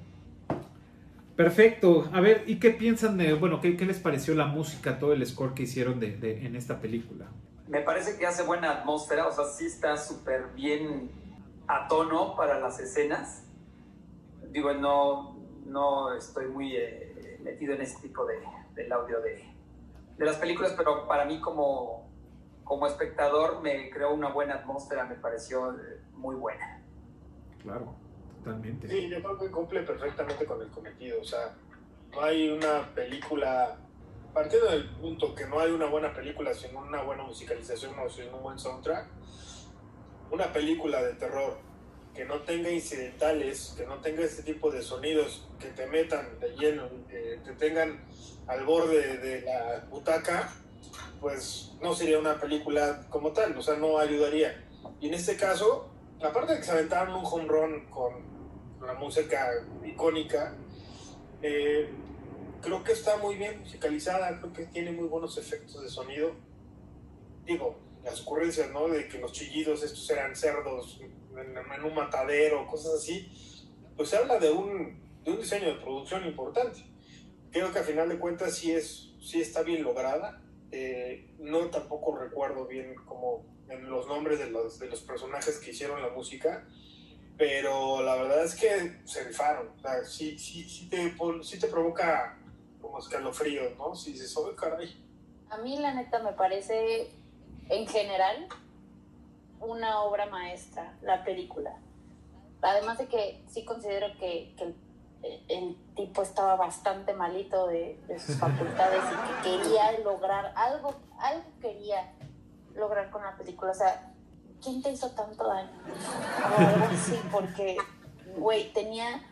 Perfecto. A ver, ¿y qué piensan de, bueno, qué, qué les pareció la música, todo el score que hicieron de, de- en esta película? Me parece que hace buena atmósfera, o sea, sí está súper bien a tono para las escenas. digo, no, no estoy muy eh, metido en ese tipo de, del audio de, de las películas, pero para mí como, como espectador me creó una buena atmósfera, me pareció eh, muy buena. Claro, totalmente. Sí, yo creo que cumple perfectamente con el cometido. O sea, no hay una película, partiendo del punto que no hay una buena película sin una buena musicalización o sin un buen soundtrack, una película de terror que no tenga incidentales, que no tenga este tipo de sonidos que te metan de lleno, que te tengan al borde de la butaca, pues no sería una película como tal, o sea, no ayudaría. Y en este caso, aparte de que se aventaron un home run con la música icónica, eh, creo que está muy bien musicalizada, creo que tiene muy buenos efectos de sonido. Digo, las ocurrencias, ¿no? De que los chillidos estos eran cerdos en, un matadero, cosas así, pues se habla de un, de un diseño de producción importante. Creo que a final de cuentas sí, es, sí está bien lograda. Eh, no tampoco recuerdo bien como en los nombres de los, de los personajes que hicieron la música, pero la verdad es que se rifaron. O sea, sí, sí, sí, te, sí te provoca como escalofríos, ¿no? Si dices, oh, caray. A mí la neta me parece, en general, una obra maestra, la película. Además de que sí considero que, que el, el tipo estaba bastante malito de, de sus [laughs] facultades y que quería lograr algo, algo quería lograr con la película. O sea, ¿quién te hizo tanto daño? O algo así, porque, güey, tenía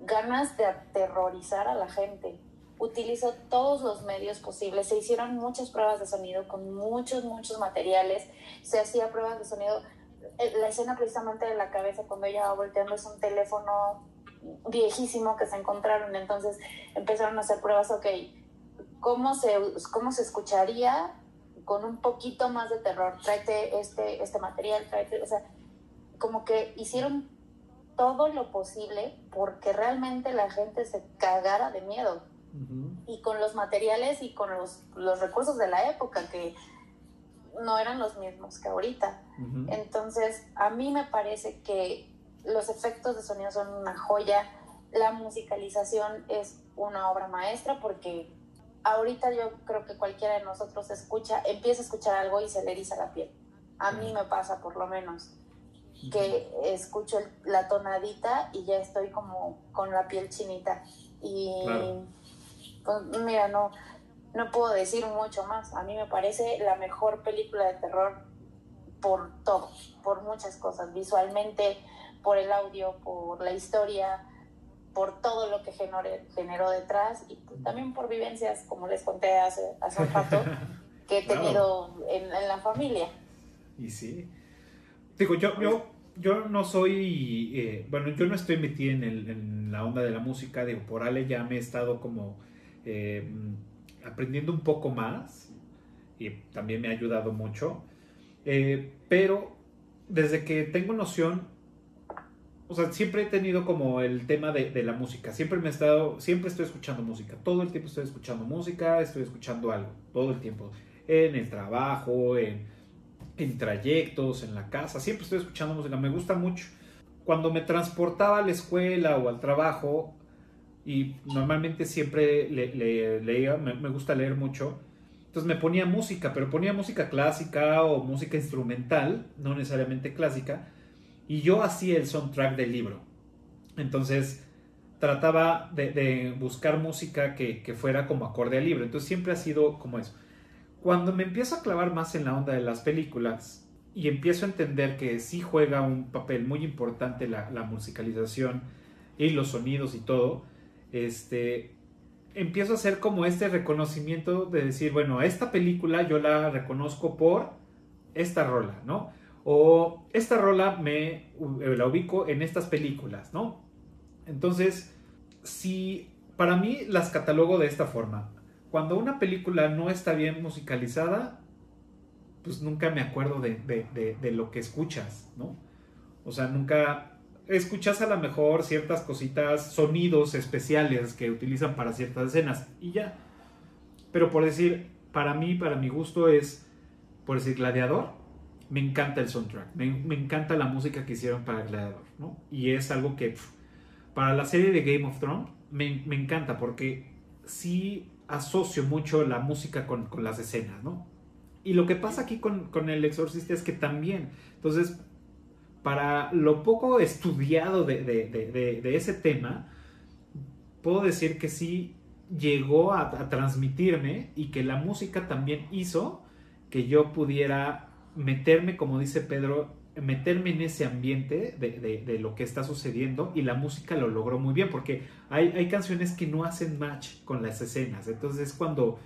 ganas de aterrorizar a la gente utilizó todos los medios posibles, se hicieron muchas pruebas de sonido con muchos, muchos materiales, se hacía pruebas de sonido. Eh, La escena precisamente de la cabeza cuando ella va volteando es un teléfono viejísimo que se encontraron, entonces empezaron a hacer pruebas, ok, ¿cómo se, cómo se escucharía con un poquito más de terror? Tráete este, este material, tráete, o sea, como que hicieron todo lo posible porque realmente la gente se cagara de miedo y con los materiales y con los, los recursos de la época que no eran los mismos que ahorita. Entonces, a mí me parece que los efectos de sonido son una joya, la musicalización es una obra maestra porque ahorita yo creo que cualquiera de nosotros escucha, empieza a escuchar algo y se le eriza la piel. A mí me pasa por lo menos que escucho el- la tonadita y ya estoy como con la piel chinita. Y Claro. pues mira, no, no puedo decir mucho más. A mí me parece la mejor película de terror por todo, por muchas cosas, visualmente, por el audio, por la historia, por todo lo que generó, generó detrás y pues, también por vivencias, como les conté hace, hace un rato, [laughs] que he Claro. tenido en, en la familia. Y sí. Digo, yo, yo, yo no soy, eh, bueno, yo no estoy metido en, el- en la onda de la música, digo, por Ale ya me he estado como eh, aprendiendo un poco más y también me ha ayudado mucho. Eh, pero desde que tengo noción, o sea, siempre he tenido como el tema de, la música, siempre me he estado, siempre estoy escuchando música, todo el tiempo estoy escuchando música, estoy escuchando algo, todo el tiempo, en el trabajo, en en trayectos, en la casa, siempre estoy escuchando música, me gusta mucho. Cuando me transportaba a la escuela o al trabajo, y normalmente siempre le- le- leía, me, me gusta leer mucho, entonces me ponía música, pero ponía música clásica o música instrumental, no necesariamente clásica, y yo hacía el soundtrack del libro. Entonces trataba de, buscar música que, fuera como acorde al libro, entonces siempre ha sido como eso cuando me empiezo a clavar más en la onda de las películas y empiezo a entender que sí juega un papel muy importante la, la musicalización y los sonidos y todo, este, empiezo a hacer como este reconocimiento de decir, bueno, esta película yo la reconozco por esta rola, ¿no? O esta rola me la ubico en estas películas, ¿no? Entonces, si para mí las catalogo de esta forma, cuando una película no está bien musicalizada, pues nunca me acuerdo de, de- de- de lo que escuchas, ¿no? O sea, nunca escuchas a lo mejor ciertas cositas, sonidos especiales que utilizan para ciertas escenas y ya. Pero por decir, para mí, para mi gusto es, por decir, Gladiador, me encanta el soundtrack, me, encanta la música que hicieron para Gladiador, ¿no? Y es algo que para la serie de Game of Thrones me, me encanta porque sí asocio mucho la música con, con, las escenas, ¿no? Y lo que pasa aquí con, con El Exorcista es que también, entonces, para lo poco estudiado de, de, de, de ese tema, puedo decir que sí llegó a, a, transmitirme y que la música también hizo que yo pudiera meterme, como dice Pedro, meterme en ese ambiente de, de, lo que está sucediendo y la música lo logró muy bien porque hay, hay, canciones que no hacen match con las escenas. Entonces cuando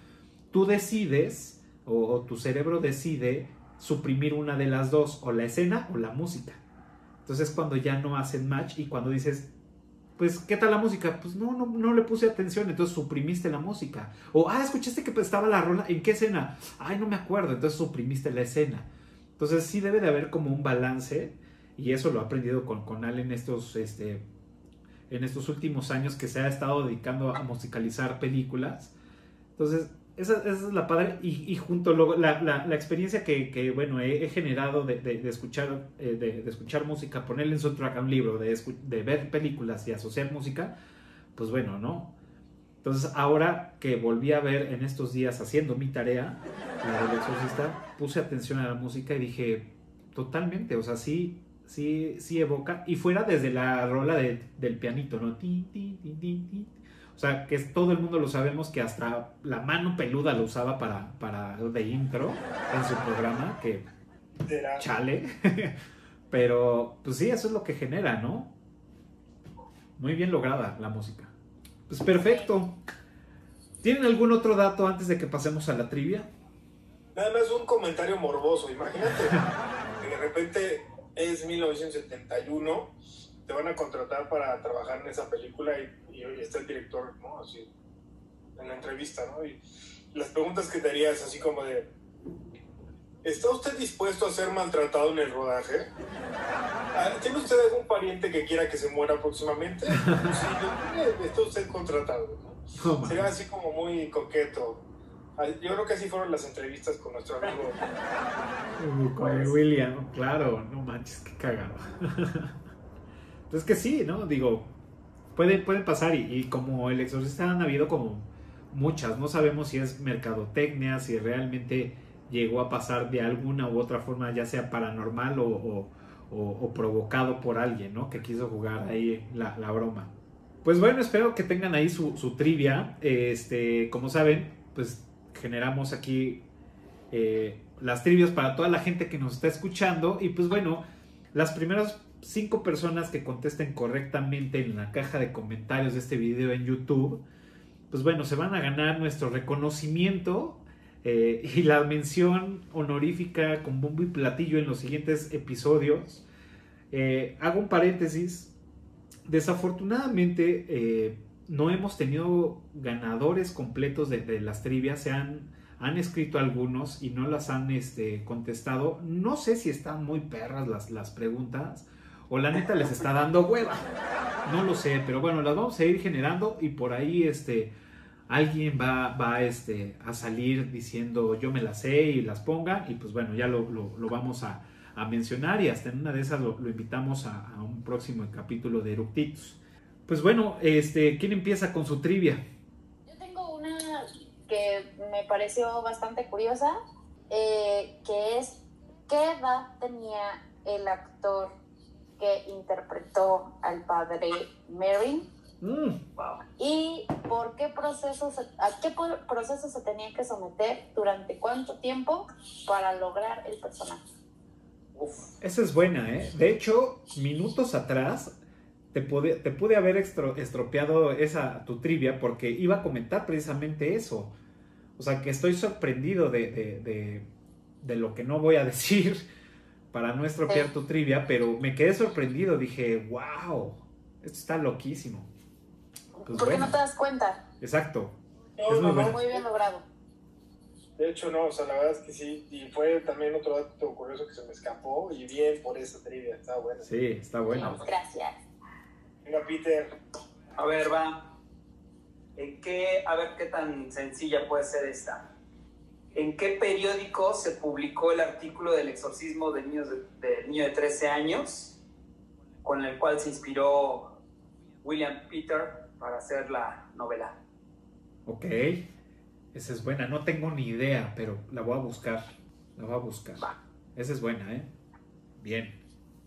tú decides o, o, tu cerebro decide suprimir una de las dos, o la escena o la música. Entonces cuando ya no hacen match y cuando dices, pues, ¿qué tal la música? Pues no, no, no le puse atención, entonces suprimiste la música. O, ah, escuchaste que estaba la rola, ¿en qué escena? Ay, no me acuerdo, entonces suprimiste la escena. Entonces sí debe de haber como un balance y eso lo he aprendido con, con Allen estos, este, en estos últimos años que se ha estado dedicando a musicalizar películas. Entonces esa, esa es la padre y, y junto luego la, la, la, experiencia que, que bueno, he, generado de, de, escuchar, eh, de, de, escuchar música, ponerle en su track a un libro, de ver películas y asociar música, pues bueno, ¿no? Entonces, ahora que volví a ver en estos días haciendo mi tarea, la del exorcista, puse atención a la música y dije, totalmente, o sea, sí, sí, sí evoca, y fuera desde la rola de, del pianito, ¿no? Ti. O sea, que todo el mundo lo sabemos que hasta la mano peluda lo usaba para, para de intro en su programa, que chale. [laughs] Pero, pues sí, eso es lo que genera, ¿no? Muy bien lograda la música. Pues perfecto. ¿Tienen algún otro dato antes de que pasemos a la trivia? Nada más un comentario morboso. Imagínate de repente es 1971, te van a contratar para trabajar en esa película y, y, y está el director, ¿no? Así, en la entrevista, ¿no? Y las preguntas que te harías así como de, ¿Está usted dispuesto a ser maltratado en el rodaje? Ah, ¿Tiene usted algún pariente que quiera que se muera próximamente? [laughs] Sí, está usted contratado. ¿no? Oh, Sería así como muy coqueto. Ah, yo creo que así fueron las entrevistas con nuestro amigo. Con el William, claro, no manches, qué cagado. [laughs] Entonces que sí, ¿no? Digo, puede, puede pasar y, y como el exorcista han habido como muchas, no sabemos si es mercadotecnia, si realmente llegó a pasar de alguna u otra forma, ya sea paranormal o, provocado por alguien, ¿no? Que quiso jugar ahí la, broma. Pues bueno, espero que tengan ahí su, su, trivia. Este, como saben, pues generamos aquí eh, las trivias para toda la gente que nos está escuchando. Y pues bueno, las primeras cinco personas que contesten correctamente en la caja de comentarios de este video en YouTube, pues bueno, se van a ganar nuestro reconocimiento eh, y la mención honorífica con bombo y platillo en los siguientes episodios. Eh, hago un paréntesis. Desafortunadamente eh, no hemos tenido ganadores completos de, las trivias. Se han, han escrito algunos y no las han este, contestado. No sé si están muy perras las, las preguntas o la neta les está dando hueva. No lo sé, pero bueno, las vamos a ir generando y por ahí este alguien va, va este, a salir diciendo yo me las sé y las ponga y pues bueno, ya lo, lo, lo vamos a, a, mencionar y hasta en una de esas lo, invitamos a, a, un próximo capítulo de Eructitus. Pues bueno, este, ¿quién empieza con su trivia? Yo tengo una que me pareció bastante curiosa, eh, que es ¿qué edad tenía el actor que interpretó al padre Merrin? Mm. Wow. ¿Y por qué procesos, a qué proceso se tenía que someter durante cuánto tiempo para lograr el personaje? Uf. Esa es buena, ¿eh? De hecho, minutos atrás te pude, te pude haber estro, estropeado esa tu trivia porque iba a comentar precisamente eso. O sea, que estoy sorprendido de, de, de, de lo que no voy a [laughs] decir para no estropear sí. tu trivia, pero me quedé sorprendido. Dije, wow, esto está loquísimo. Pues ¿Por qué bueno. no te das cuenta? Exacto. No, es muy, bueno. muy, bien logrado. De hecho, no, o sea, la verdad es que sí. Y fue también otro dato curioso que se me escapó. Y bien por esa trivia, está bueno. Sí, está bueno. Gracias. Venga, Peter. A ver, va. ¿En qué, a ver qué tan sencilla puede ser esta? ¿En qué periódico se publicó el artículo del exorcismo de niños de, de niño de 13 años con el cual se inspiró William Peter para hacer la novela. Ok, esa es buena. No tengo ni idea, pero la voy a buscar. La voy a buscar. Esa es buena, ¿eh? Bien.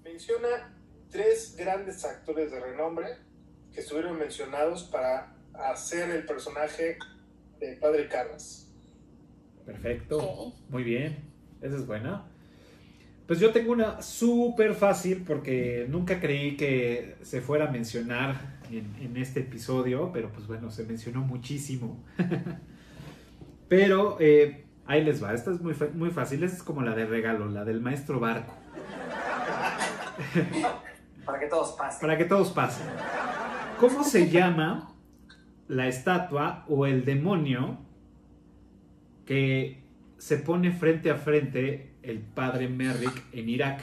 Menciona tres grandes actores de renombre que estuvieron mencionados para hacer el personaje de Padre Carras. Perfecto. Muy bien. Esa es buena. Pues yo tengo una súper fácil porque nunca creí que se fuera a mencionar en, este episodio, pero pues bueno, se mencionó muchísimo. [laughs] pero eh, ahí les va, esta es muy, muy fácil, esta es como la de regalo, la del maestro barco. [laughs] Para que todos pasen. Para que todos pasen. ¿Cómo se llama la estatua o el demonio que se pone frente a frente el padre Merrick en Irak?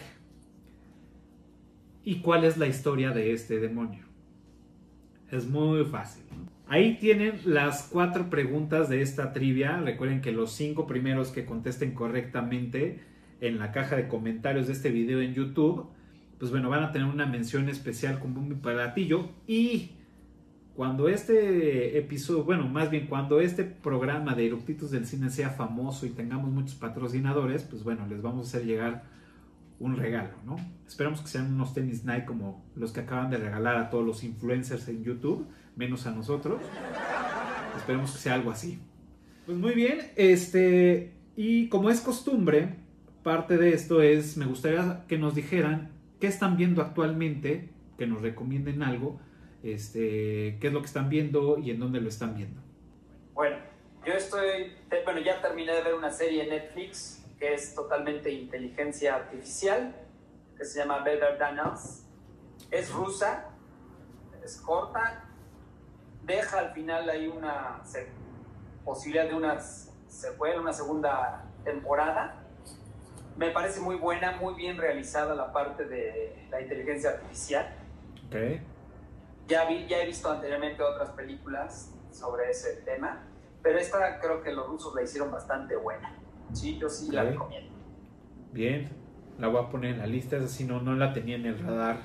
¿Y cuál es la historia de este demonio? Es muy fácil. Ahí tienen las cuatro preguntas de esta trivia. Recuerden que los cinco primeros que contesten correctamente en la caja de comentarios de este video en YouTube, pues bueno, van a tener una mención especial con Bumbi Palatillo. Y cuando este episodio, bueno, más bien cuando este programa de Eructitos del Cine sea famoso y tengamos muchos patrocinadores, pues bueno, les vamos a hacer llegar un regalo, ¿no? Esperamos que sean unos tenis Nike como los que acaban de regalar a todos los influencers en YouTube, menos a nosotros. Esperemos que sea algo así. Pues muy bien, este, y como es costumbre, parte de esto es, me gustaría que nos dijeran qué están viendo actualmente, que nos recomienden algo, este, qué es lo que están viendo y en dónde lo están viendo. Bueno, yo estoy, bueno, ya terminé de ver una serie en Netflix que es totalmente inteligencia artificial, que se llama Better Than Us. Es rusa, es corta, deja al final ahí una posibilidad de una secuela, una segunda temporada. Me parece muy buena, muy bien realizada la parte de la inteligencia artificial. Okay. Ya, vi, ya he visto anteriormente otras películas sobre ese tema, pero esta creo que los rusos la hicieron bastante buena. Sí, yo sí la recomiendo. Bien, la voy a poner en la lista, esa si no, no la tenía en el radar.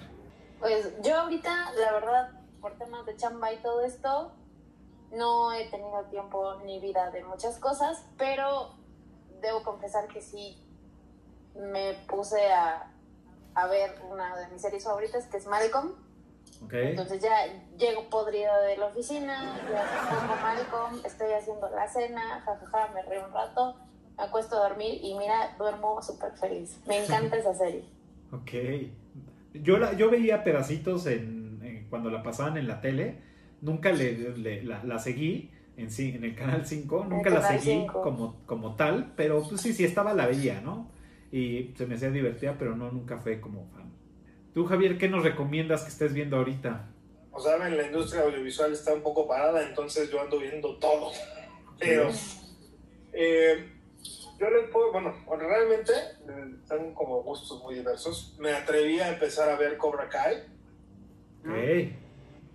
Pues yo ahorita, la verdad, por temas de chamba y todo esto, no he tenido tiempo ni vida de muchas cosas, pero debo confesar que sí me puse a, a ver una de mis series favoritas, que es Malcolm. Okay. Entonces ya llego podrida de la oficina, ya pongo Malcolm, estoy haciendo la cena, jajaja, me río un rato me acuesto a dormir y mira, duermo súper feliz. Me encanta esa serie. [laughs] Ok. Yo, la, yo veía pedacitos en, cuando la pasaban en la tele. Nunca le, la, seguí en, en el canal 5. Nunca la seguí como, como tal. Pero pues sí, sí estaba, la veía, ¿no? Y se me hacía divertida, pero no, nunca fue como fan. Tú, Javier, ¿qué nos recomiendas que estés viendo ahorita? O sea, la industria audiovisual está un poco parada, entonces yo ando viendo todo. [laughs] Pero eh, yo le puedo, bueno, realmente están como gustos muy diversos. Me atreví a empezar a ver Cobra Kai.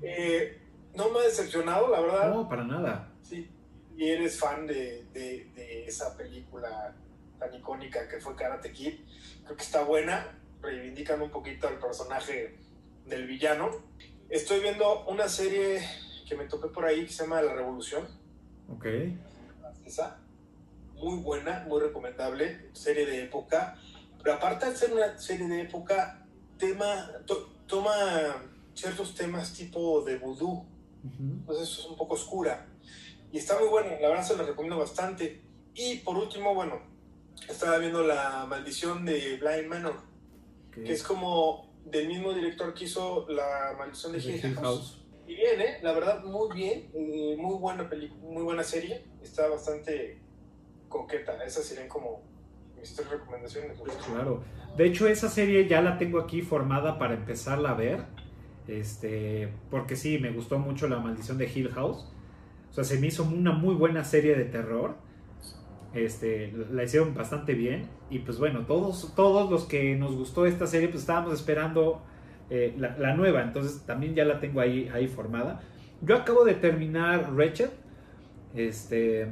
Eh, no me ha decepcionado, la verdad. No, para nada. Sí, y eres fan de, de, esa película tan icónica que fue Karate Kid. Creo que está buena. Reivindican un poquito al personaje del villano. Estoy viendo una serie que me topé por ahí que se llama La Revolución. Ok. Esa muy buena, muy recomendable, serie de época. Pero aparte de ser una serie de época, tema, toma ciertos temas tipo de vudú. Entonces eso es un poco oscura. Y está muy buena, la verdad se la recomiendo bastante. Y por último, bueno, estaba viendo La Maldición de Blind Manor, que es como del mismo director que hizo La Maldición de Hill House. Y bien, ¿eh? la verdad, muy bien, eh, muy buena película, muy buena serie, está bastante coqueta. Esas serían como mis tres recomendaciones. Claro. De hecho, esa serie ya la tengo aquí formada para empezarla a ver. Este, porque sí, me gustó mucho La Maldición de Hill House. O sea, se me hizo una muy buena serie de terror. Este, la hicieron bastante bien. Y pues bueno, todos, todos los que nos gustó esta serie, pues estábamos esperando eh, la, nueva. Entonces también ya la tengo ahí, ahí formada. Yo acabo de terminar Ratchet. Este,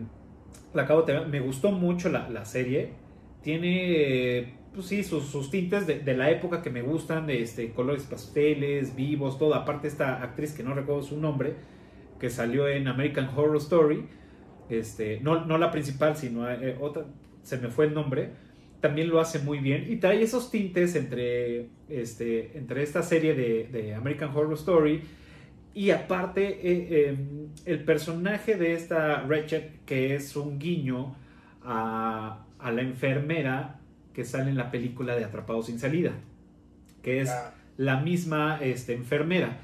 la acabo me gustó mucho la, serie. Tiene pues sí, sus, sus tintes de, de, la época que me gustan, de este, colores pasteles, vivos, todo. Aparte esta actriz que no recuerdo su nombre, que salió en American Horror Story, este, no, no la principal, sino eh, otra, se me fue el nombre, también lo hace muy bien y trae esos tintes entre, este, entre esta serie de, de American Horror Story y aparte eh, eh, el personaje de esta Rachel, que es un guiño a, a la enfermera que sale en la película de Atrapados sin salida, que es Ah. la misma este, enfermera.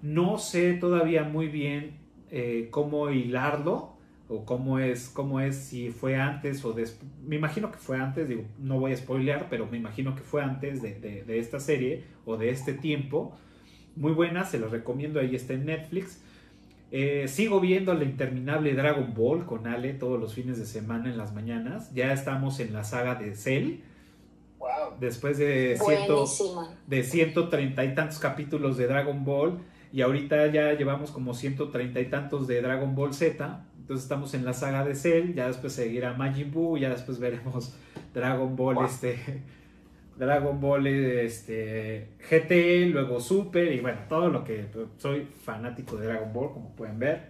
No sé todavía muy bien eh, cómo hilarlo o cómo es, cómo es, si fue antes o después. Me imagino que fue antes, digo, no voy a spoilear, pero me imagino que fue antes de, de- de esta serie o de este tiempo. Muy buena, se los recomiendo, ahí está en Netflix. Eh, sigo viendo la interminable Dragon Ball con Ale todos los fines de semana en las mañanas. Ya estamos en la saga de Cell. Wow. Después de ciento, de 130 y tantos capítulos de Dragon Ball y ahorita ya llevamos como 130 y tantos de Dragon Ball Z. Entonces estamos en la saga de Cell, ya después seguirá Majin Buu, ya después veremos Dragon Ball Wow. este Dragon Ball este GT, luego Super y bueno, todo lo que soy fanático de Dragon Ball, como pueden ver.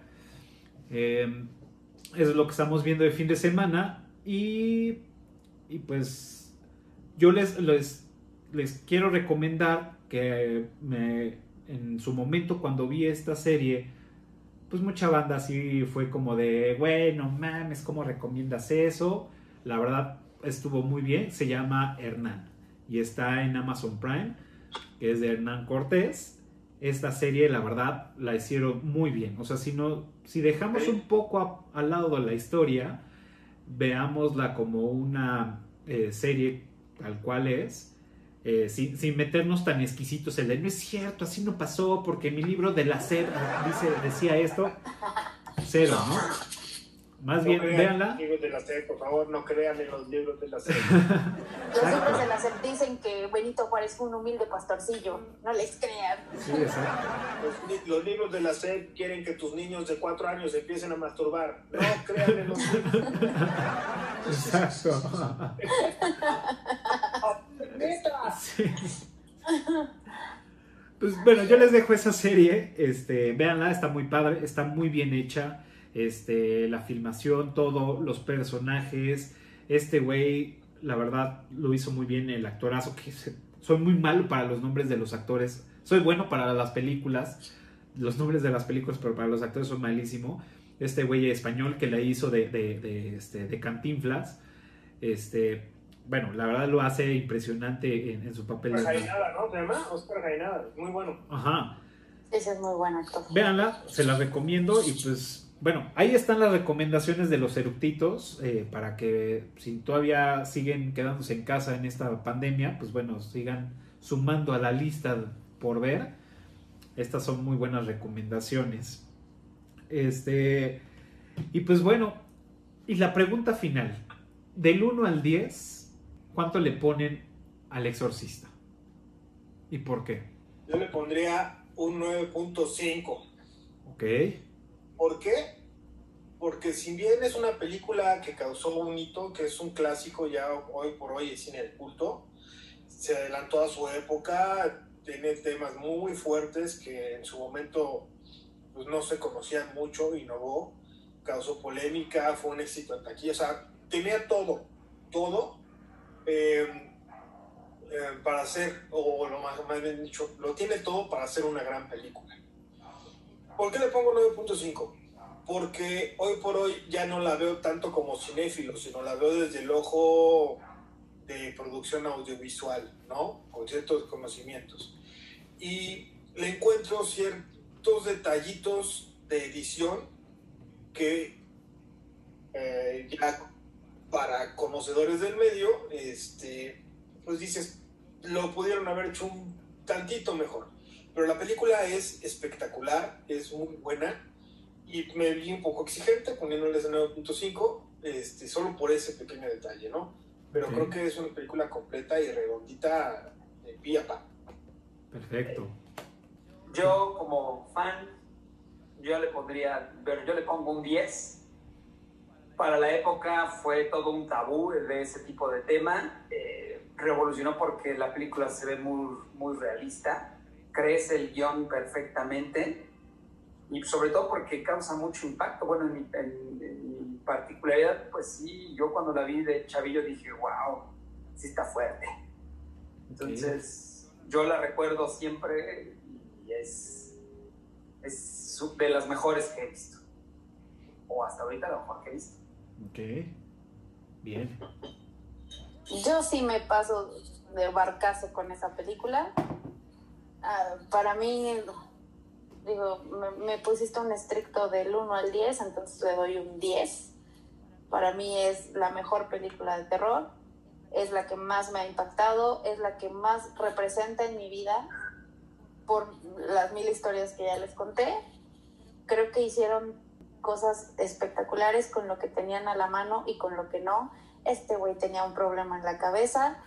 Eso es lo que estamos viendo de fin de semana y, y pues yo les, les, les quiero recomendar que en su momento cuando vi esta serie, pues mucha banda así fue como de, bueno, mames, ¿cómo recomiendas eso? La verdad estuvo muy bien, se llama Hernán y está en Amazon Prime, que es de Hernán Cortés. Esta serie, la verdad, la hicieron muy bien. O sea, si no, si dejamos un poco a- al lado de la historia, veámosla como una eh, serie tal cual es, eh, sin, sin meternos tan exquisitos en la no es cierto, así no pasó, porque mi libro de la SED dice, decía esto, cero, ¿no? Más bien, no crean véanla. los libros de la SED, por favor, no crean en los libros de la SED. Los libros de la SEP dicen que Benito Juárez fue un humilde pastorcillo. No les crean. Sí, exacto. Los, li- los libros de la SED quieren que tus niños de cuatro años empiecen a masturbar. No crean en los libros. Exacto. ¡Neta! Sí. Pues bueno, yo les dejo esa serie, este, véanla, está muy padre, está muy bien hecha, este, la filmación, todo, los personajes, este güey, la verdad, lo hizo muy bien el actorazo, que se- soy muy malo para los nombres de los actores, soy bueno para las películas, los nombres de las películas, pero para los actores soy malísimo, este güey español que la hizo de, de, de, este, de Cantinflas, este, bueno, la verdad lo hace impresionante en, en su papel. Oscar de- Jainada, ¿no? ¿Se llama? Oscar Jainada, muy bueno. Ajá. Ese es muy buen actor. Véanla, se la recomiendo y pues bueno, ahí están las recomendaciones de los eructitos eh, para que si todavía siguen quedándose en casa en esta pandemia, pues bueno, sigan sumando a la lista por ver. Estas son muy buenas recomendaciones. Este, y pues bueno, y la pregunta final, del 1 al 10, ¿cuánto le ponen al exorcista? ¿Y por qué? Yo le pondría un 9.5. Ok. ¿Por qué? Porque si bien es una película que causó un hito, que es un clásico ya hoy por hoy es cine de culto, se adelantó a su época, tiene temas muy fuertes que en su momento pues, no se conocían mucho, innovó, causó polémica, fue un éxito en taquilla, o sea, tenía todo, todo eh, eh, para hacer, o lo más, más bien dicho, lo tiene todo para hacer una gran película. ¿Por qué le pongo 9.5? Porque hoy por hoy ya no la veo tanto como cinéfilo, sino la veo desde el ojo de producción audiovisual, ¿no? Con ciertos conocimientos. Y le encuentro ciertos detallitos de edición que eh, ya para conocedores del medio, este, pues dices, lo pudieron haber hecho un tantito mejor. Pero la película es espectacular, es muy buena y me vi un poco exigente poniéndole ese 9.5 este, solo por ese pequeño detalle, ¿no? Pero Ok. creo que es una película completa y redondita de pie a pa. Perfecto. Yo como fan, yo le pondría, pero yo le pongo un 10. Para la época fue todo un tabú de ese tipo de tema. Eh, revolucionó porque la película se ve muy, muy realista, crece el guion perfectamente y sobre todo porque causa mucho impacto. Bueno, en mi, en, particularidad, pues sí, yo cuando la vi de chavillo dije, wow, sí está fuerte. Entonces, yo la recuerdo siempre y es, es de las mejores que he visto. O hasta ahorita la mejor que he visto. Ok, bien. Yo sí me paso de barcazo con esa película. Ah, para mí, digo, me, pusiste un estricto del 1 al 10, entonces le doy un 10. Para mí es la mejor película de terror, es la que más me ha impactado, es la que más representa en mi vida por las mil historias que ya les conté. Creo que hicieron cosas espectaculares con lo que tenían a la mano y con lo que no este güey tenía un problema en la cabeza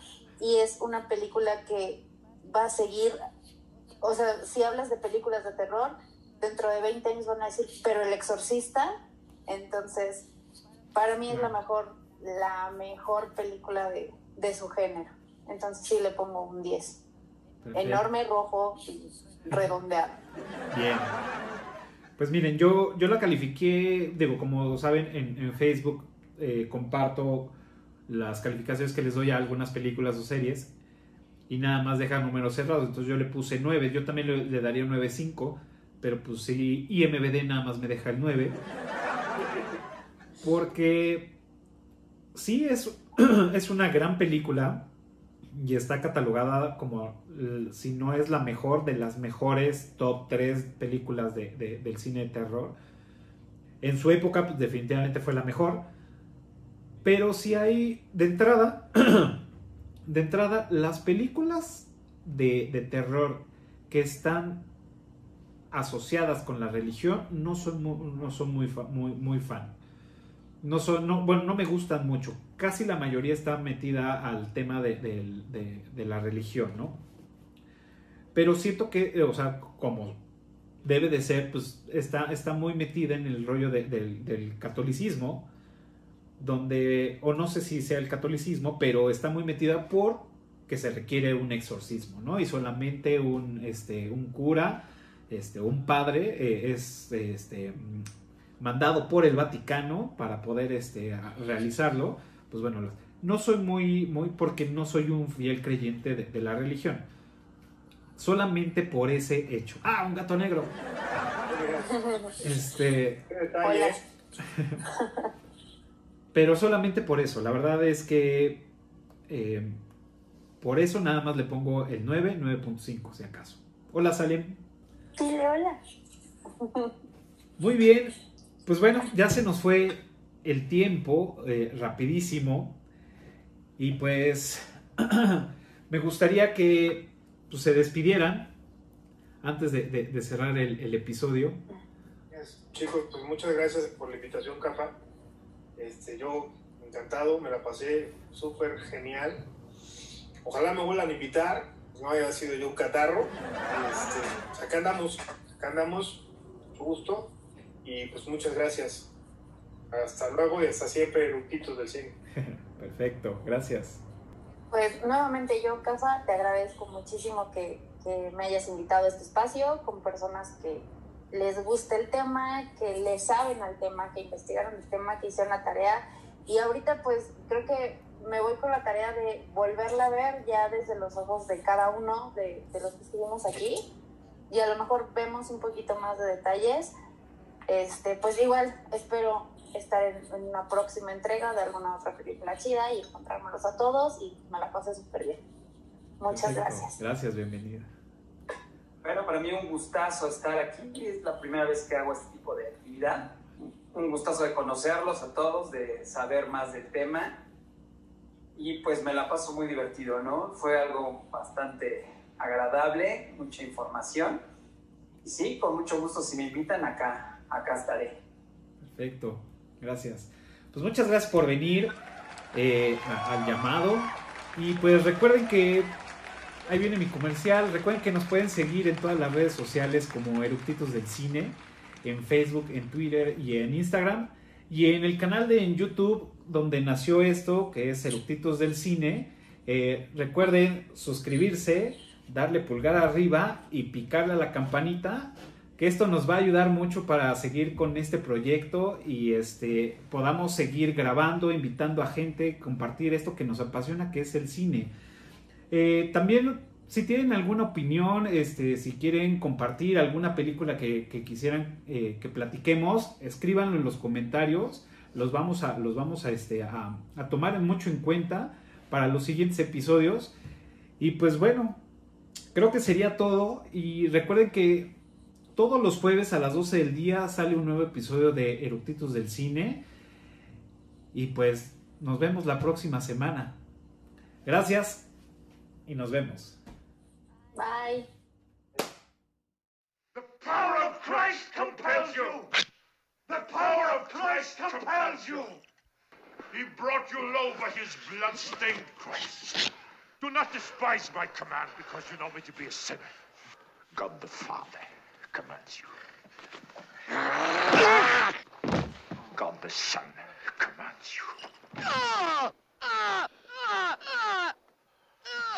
y es una película que va a seguir, o sea, si hablas de películas de terror, dentro de 20 años van a decir, pero el exorcista, entonces, para mí es la mejor, la mejor película de, de su género. Entonces sí le pongo un 10. Enorme, rojo y redondeado. Bien. Pues miren, yo, yo la califiqué, digo, como saben, en, en Facebook eh, comparto las calificaciones que les doy a algunas películas o series y nada más deja números cerrados. Entonces yo le puse 9, yo también le, daría un 9.5, pero pues sí, IMBD nada más me deja el 9. Porque sí es, [clears throat] es una gran película y está catalogada como, si no es la mejor, de las mejores top 3 películas de, del cine de terror. En su época pues, definitivamente fue la mejor pero si hay, de entrada, [clears throat] de entrada, las películas de, terror que están asociadas con la religión no son muy, no son muy, muy, muy fan. No son, no, bueno, no me gustan mucho. Casi la mayoría está metida al tema de, la religión, ¿no? Pero siento que, o sea, como debe de ser, pues está, está muy metida en el rollo del catolicismo donde, o no sé si sea el catolicismo, pero está muy metida por que se requiere un exorcismo, ¿no? Y solamente un, este, un cura, este, un padre eh, es este, mandado por el Vaticano para poder este, realizarlo. Pues bueno, no soy muy, muy, porque no soy un fiel creyente de, la religión. Solamente por ese hecho. Ah, un gato negro. Este. [laughs] Pero solamente por eso. La verdad es que eh, por eso nada más le pongo el 9, 9.5 si acaso. Hola Salem. Sí, hola. Muy bien. Pues bueno, ya se nos fue el tiempo eh, rapidísimo. Y pues [clears throat] me gustaría que pues, se despidieran antes de, cerrar el, episodio. Chicos, pues muchas gracias por la invitación, Cafa. Este, yo encantado, me la pasé súper genial. Ojalá me vuelvan a invitar, no haya sido yo un catarro. Este, acá andamos, acá andamos, mucho gusto. Y pues muchas gracias. Hasta luego y hasta siempre, Luquitos del Cine. [laughs] Perfecto, gracias. Pues nuevamente yo, Cafa, te agradezco muchísimo que, que me hayas invitado a este espacio con personas que les gusta el tema, que le saben al tema, que investigaron el tema, que hicieron la tarea. Y ahorita pues creo que me voy con la tarea de volverla a ver ya desde los ojos de cada uno de, los que estuvimos aquí. Y a lo mejor vemos un poquito más de detalles. Este, pues igual espero estar en, una próxima entrega de alguna otra película chida y encontrármelos a todos y me la pasé súper bien. Muchas gracias. Gracias, bienvenida. Bueno, para mí un gustazo estar aquí. Es la primera vez que hago este tipo de actividad. Un gustazo de conocerlos a todos, de saber más del tema. Y pues me la paso muy divertido, ¿no? Fue algo bastante agradable, mucha información. Y sí, con mucho gusto, si me invitan acá, acá estaré. Perfecto, gracias. Pues muchas gracias por venir eh, al llamado. Y pues recuerden que ahí viene mi comercial. Recuerden que nos pueden seguir en todas las redes sociales como Eructitos del Cine, en Facebook, en Twitter y en Instagram. Y en el canal de YouTube donde nació esto, que es Eructitos del Cine, Eh, recuerden suscribirse, darle pulgar arriba y picarle a la campanita, que esto nos va a ayudar mucho para seguir con este proyecto y este, podamos seguir grabando, invitando a gente, compartir esto que nos apasiona, que es el cine. Eh, también, si tienen alguna opinión, este, si quieren compartir alguna película que, quisieran eh, que platiquemos, escríbanlo en los comentarios. Los vamos a, los vamos a, este, a, tomar mucho en cuenta para los siguientes episodios. Y pues bueno, creo que sería todo. Y recuerden que todos los jueves a las 12 del día sale un nuevo episodio de Eructitos del Cine. Y pues nos vemos la próxima semana. Gracias y nos vemos. Bye. The power of Christ compels you. The power of Christ compels you. He brought you low by his blood-stained cross. Do not despise my command because you know me to be a sinner. God the Father commands you. God the Son commands you.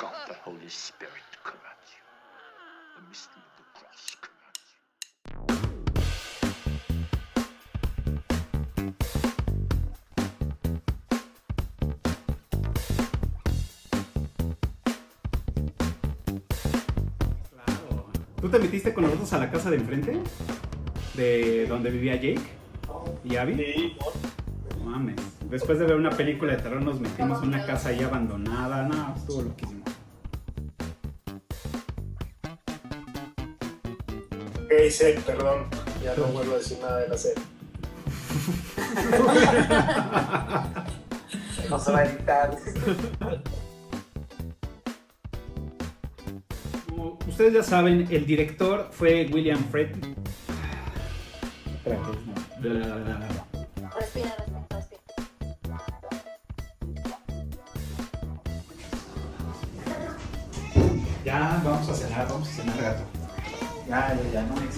God the Holy Spirit commands you. The mystery of the cross commands you. Claro. ¿Tú te metiste con nosotros a la casa de enfrente? ¿De donde vivía Jake? ¿Y Abby? Sí, No mames. Después de ver una película de terror nos metimos en una casa ahí abandonada. No, estuvo loquísimo. ok, sí, perdón. Ya no vuelvo a decir nada de la serie. [laughs] No se va a editar. Como ustedes ya saben, el director fue William Fred. Espérate, no. Ya. Ya, ya.